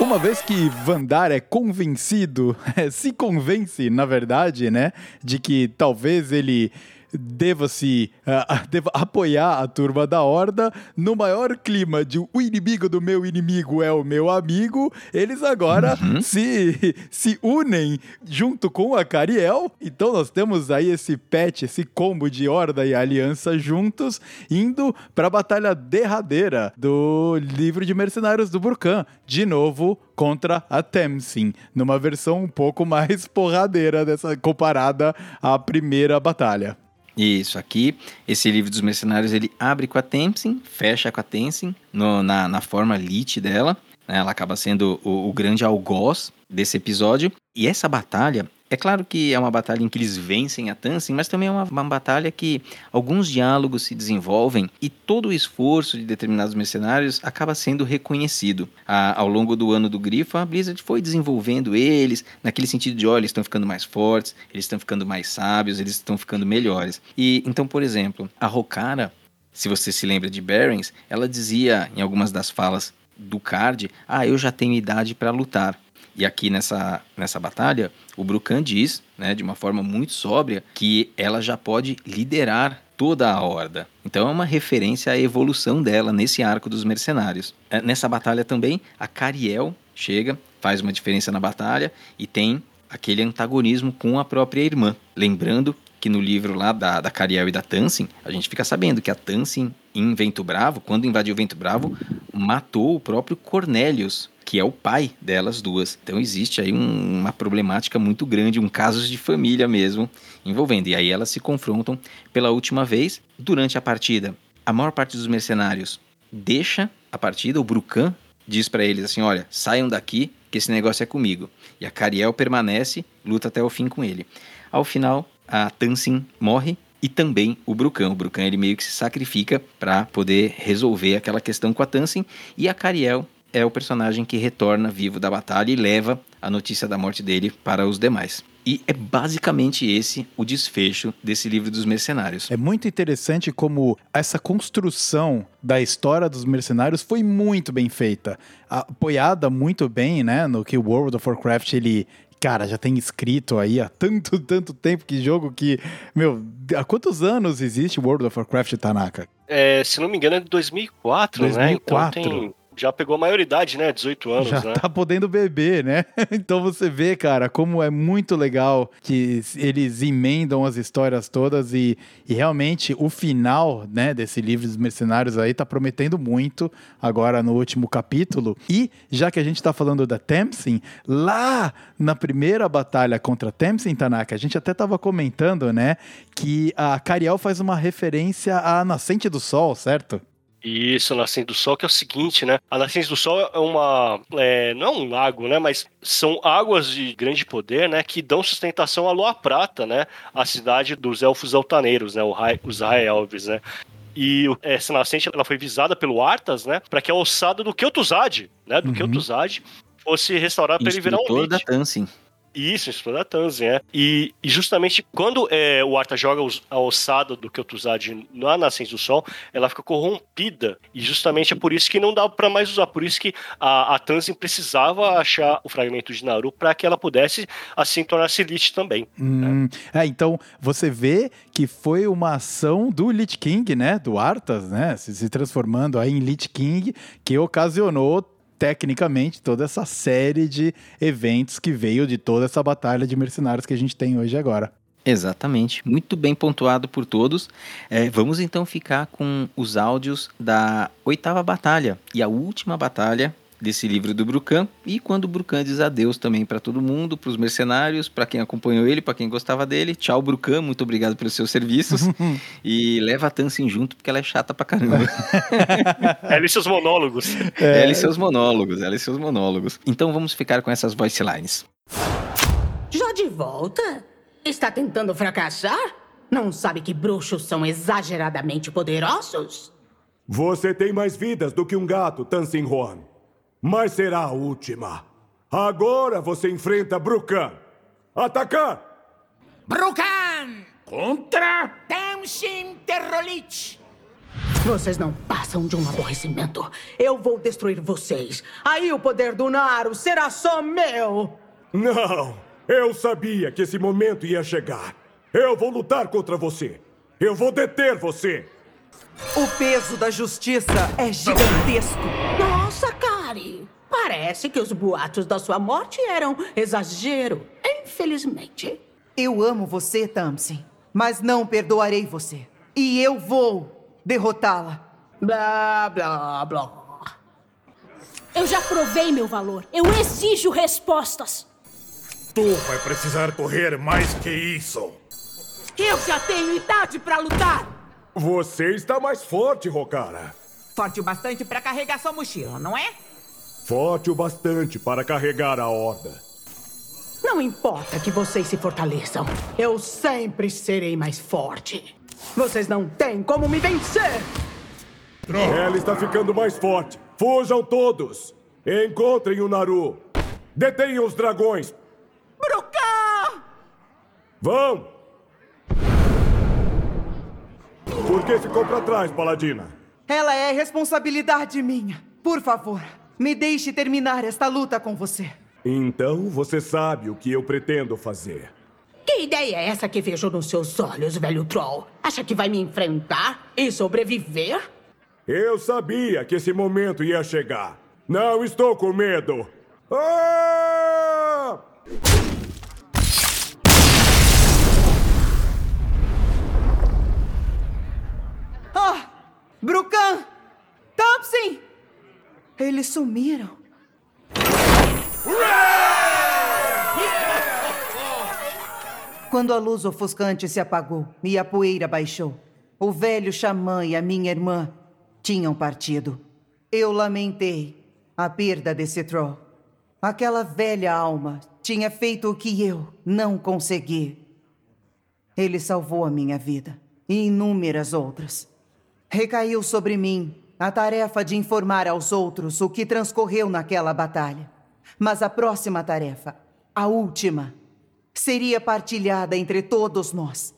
Uma vez que Vandar é convencido, [LAUGHS] se convence, na verdade, né, de que talvez ele deva se uh, [LAUGHS] deva apoiar a turma da Horda no maior clima de o inimigo do meu inimigo é o meu amigo, eles agora uhum. se, [LAUGHS] se unem junto com a Cariel. Então nós temos aí esse patch, esse combo de Horda e Aliança juntos, indo para a batalha derradeira do livro de mercenários do Burkan, de novo contra a Temsin, numa versão um pouco [LAUGHS] mais porradeira dessa comparada à primeira batalha. Isso, aqui, esse livro dos mercenários, ele abre com a Tenzin, fecha com a Tenzin, no, na, na forma lit dela, né? ela acaba sendo o, o grande algoz desse episódio, e essa batalha, é claro que é uma batalha em que eles vencem a Tansin, mas também é uma, uma, batalha que alguns diálogos se desenvolvem e todo o esforço de determinados mercenários acaba sendo reconhecido. A, ao longo do ano do Grifo, a Blizzard foi desenvolvendo eles, naquele sentido de, olha, eles estão ficando mais fortes, eles estão ficando mais sábios, eles estão ficando melhores. E então, por exemplo, a Rokara, se você se lembra de Barons, ela dizia em algumas das falas do card, ah, eu já tenho idade para lutar. E aqui nessa, nessa batalha, o Brucan diz, né, de uma forma muito sóbria, que ela já pode liderar toda a horda. Então é uma referência à evolução dela nesse arco dos mercenários. É, nessa batalha também, a Cariel chega, faz uma diferença na batalha e tem aquele antagonismo com a própria irmã. Lembrando que no livro lá da, da Cariel e da Tansin, a gente fica sabendo que a Tansin, em Vento Bravo, quando invadiu Vento Bravo, matou o próprio Cornelius, que é o pai delas duas. Então existe aí um, uma problemática muito grande, um caso de família mesmo envolvendo. E aí elas se confrontam pela última vez durante a partida. A maior parte dos mercenários deixa a partida, o Brucan diz para eles assim: olha, saiam daqui, que esse negócio é comigo. E a Cariel permanece, luta até o fim com ele. Ao final, a Tansin morre e também o Brucan. O Brucan ele meio que se sacrifica para poder resolver aquela questão com a Tansin e a Cariel é o personagem que retorna vivo da batalha e leva a notícia da morte dele para os demais. E é basicamente esse o desfecho desse livro dos mercenários. É muito interessante como essa construção da história dos mercenários foi muito bem feita, apoiada muito bem, né, no que o World of Warcraft ele cara, já tem escrito aí há tanto, [LAUGHS] tanto tempo que jogo que, meu, há quantos anos existe World of Warcraft Tanaka? É, se não me engano é de 2004, 2004. né? Então tem já pegou a maioridade, né? 18 anos, já né? tá podendo beber, né? [LAUGHS] então você vê, cara, como é muito legal que eles emendam as histórias todas e, e realmente o final, né, desse livro dos mercenários aí tá prometendo muito agora no último capítulo. E já que a gente tá falando da Temsin, lá na primeira batalha contra Temsin, Tanaka, a gente até tava comentando, né, que a Cariel faz uma referência à nascente do sol, certo? Isso, Nascente do Sol, que é o seguinte, né? A Nascente do Sol é uma. É, não é um lago, né? Mas são águas de grande poder, né? Que dão sustentação à Lua Prata, né? A cidade dos elfos altaneiros, né? Os High Elves, né? E essa nascente ela foi visada pelo Arthas, né? Para que a ossada do Kel'Thuzad, né? Do uhum. Kel'Thuzad fosse restaurada para ele virar um da Tansin. Isso, Explora Tanzin, é. E, e justamente quando é, o Arta joga a ossada do Kel'Thuzad na Nascente do Sol, ela fica corrompida. E justamente é por isso que não dá para mais usar. Por isso que a, a precisava achar o fragmento de Naru para que ela pudesse, assim, tornar-se Lich também. Hum, é, então você vê que foi uma ação do Lich King, né? Do Arthas, né? Se, se transformando aí em Lich King, que ocasionou tecnicamente toda essa série de eventos que veio de toda essa batalha de mercenários que a gente tem hoje agora. Exatamente, muito bem pontuado por todos. É, vamos então ficar com os áudios da oitava batalha e a última batalha desse livro do Brucan e quando o Brucan diz adeus também para todo mundo, para os mercenários, para quem acompanhou ele, para quem gostava dele. Tchau, Brucan, muito obrigado pelos seus serviços [LAUGHS] e leva a Tansin junto porque ela é chata pra caramba. [LAUGHS] ela e seus monólogos. É. Ela e seus monólogos, ela e seus monólogos. Então vamos ficar com essas voice lines. Já de volta? Está tentando fracassar? Não sabe que bruxos são exageradamente poderosos? Você tem mais vidas do que um gato, Tansinhorn mas será a última. Agora você enfrenta Brucan. Atacar! Brucan! Contra? Tamsin Terrolich! Vocês não passam de um aborrecimento. Eu vou destruir vocês. Aí o poder do Naru será só meu. Não! Eu sabia que esse momento ia chegar. Eu vou lutar contra você. Eu vou deter você. O peso da justiça é gigantesco. Nossa, Parece que os boatos da sua morte eram exagero. Infelizmente. Eu amo você, Tamsin, mas não perdoarei você. E eu vou derrotá-la. Blá, blá, blá. Eu já provei meu valor. Eu exijo respostas. Tu vai precisar correr mais que isso. Eu já tenho idade para lutar. Você está mais forte, Rokara. Forte o bastante para carregar sua mochila, não é? Forte o bastante para carregar a horda. Não importa que vocês se fortaleçam, eu sempre serei mais forte. Vocês não têm como me vencer! Ela está ficando mais forte. Fujam todos! Encontrem o Naru! Detenham os dragões! Brucá! Vão! Por que ficou para trás, Paladina? Ela é responsabilidade minha. Por favor, me deixe terminar esta luta com você. Então você sabe o que eu pretendo fazer. Que ideia é essa que vejo nos seus olhos, velho troll? Acha que vai me enfrentar e sobreviver? Eu sabia que esse momento ia chegar. Não estou com medo. Ah! Ah! Brucan! Thompson! Eles sumiram. Quando a luz ofuscante se apagou e a poeira baixou, o velho xamã e a minha irmã tinham partido. Eu lamentei a perda desse troll. Aquela velha alma tinha feito o que eu não consegui. Ele salvou a minha vida e inúmeras outras. Recaiu sobre mim a tarefa de informar aos outros o que transcorreu naquela batalha. Mas a próxima tarefa, a última, seria partilhada entre todos nós.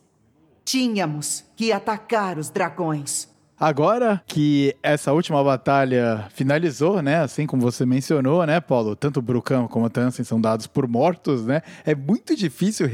Tínhamos que atacar os dragões. Agora que essa última batalha finalizou, né? Assim como você mencionou, né, Paulo? Tanto o Brucão como o Tansen são dados por mortos, né? É muito difícil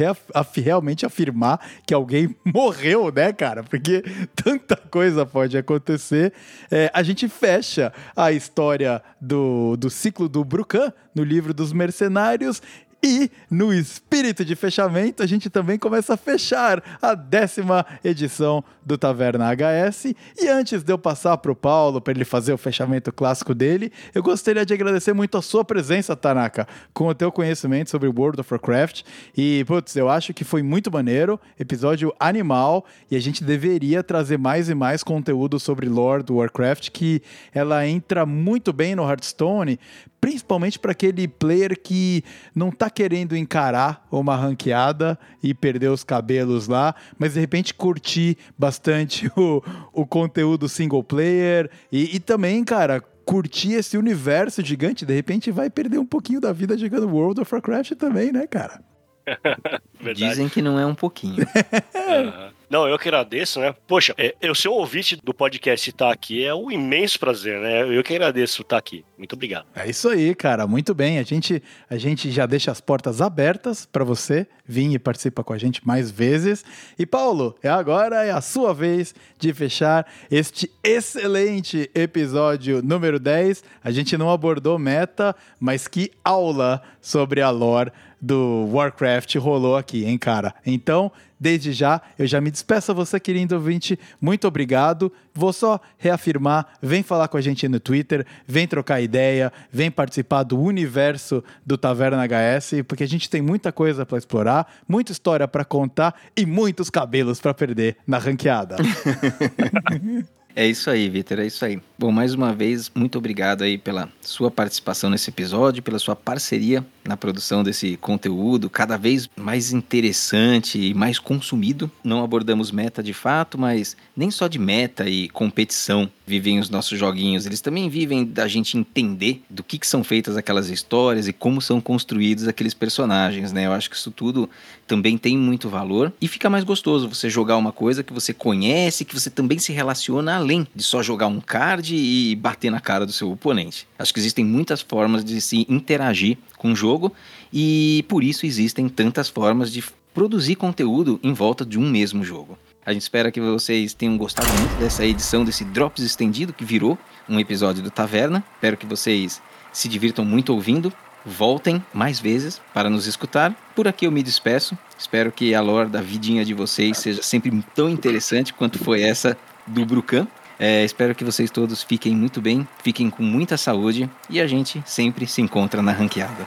realmente afirmar que alguém [LAUGHS] morreu, né, cara? Porque [LAUGHS] tanta coisa pode acontecer. É, a gente fecha a história do, do ciclo do Brucan no livro dos Mercenários e no espírito de fechamento, a gente também começa a fechar a décima edição do Taverna HS. E antes de eu passar para o Paulo para ele fazer o fechamento clássico dele, eu gostaria de agradecer muito a sua presença, Tanaka, com o teu conhecimento sobre World of Warcraft. E, putz, eu acho que foi muito maneiro, episódio animal, e a gente deveria trazer mais e mais conteúdo sobre Lord Warcraft, que ela entra muito bem no Hearthstone, principalmente para aquele player que não está querendo encarar uma ranqueada e perder os cabelos lá, mas de repente curtir bastante [LAUGHS] o, o conteúdo single player e, e também, cara, curtir esse universo gigante, de repente vai perder um pouquinho da vida jogando World of Warcraft também, né, cara? [LAUGHS] Dizem que não é um pouquinho. [LAUGHS] Não, eu que agradeço, né? Poxa, é, eu ser um ouvinte do podcast estar aqui é um imenso prazer, né? Eu que agradeço estar aqui. Muito obrigado. É isso aí, cara. Muito bem. A gente, a gente já deixa as portas abertas para você vir e participar com a gente mais vezes. E Paulo, é agora é a sua vez de fechar este excelente episódio número 10. A gente não abordou meta, mas que aula sobre a lore do Warcraft rolou aqui, hein, cara? Então, desde já, eu já me despeço a você, querido ouvinte. Muito obrigado. Vou só reafirmar, vem falar com a gente no Twitter, vem trocar ideia, vem participar do universo do Taverna HS, porque a gente tem muita coisa para explorar, muita história para contar e muitos cabelos para perder na ranqueada. [LAUGHS] É isso aí, Vitor, é isso aí. Bom, mais uma vez, muito obrigado aí pela sua participação nesse episódio, pela sua parceria na produção desse conteúdo cada vez mais interessante e mais consumido. Não abordamos meta de fato, mas nem só de meta e competição vivem os nossos joguinhos, eles também vivem da gente entender do que, que são feitas aquelas histórias e como são construídos aqueles personagens, né? Eu acho que isso tudo também tem muito valor e fica mais gostoso você jogar uma coisa que você conhece, que você também se relaciona além de só jogar um card e bater na cara do seu oponente. Acho que existem muitas formas de se interagir com o jogo e por isso existem tantas formas de produzir conteúdo em volta de um mesmo jogo. A gente espera que vocês tenham gostado muito dessa edição desse Drops estendido que virou um episódio do Taverna. Espero que vocês se divirtam muito ouvindo. Voltem mais vezes para nos escutar. Por aqui eu me despeço. Espero que a lore da vidinha de vocês seja sempre tão interessante quanto foi essa do Brucan. É, espero que vocês todos fiquem muito bem, fiquem com muita saúde e a gente sempre se encontra na ranqueada.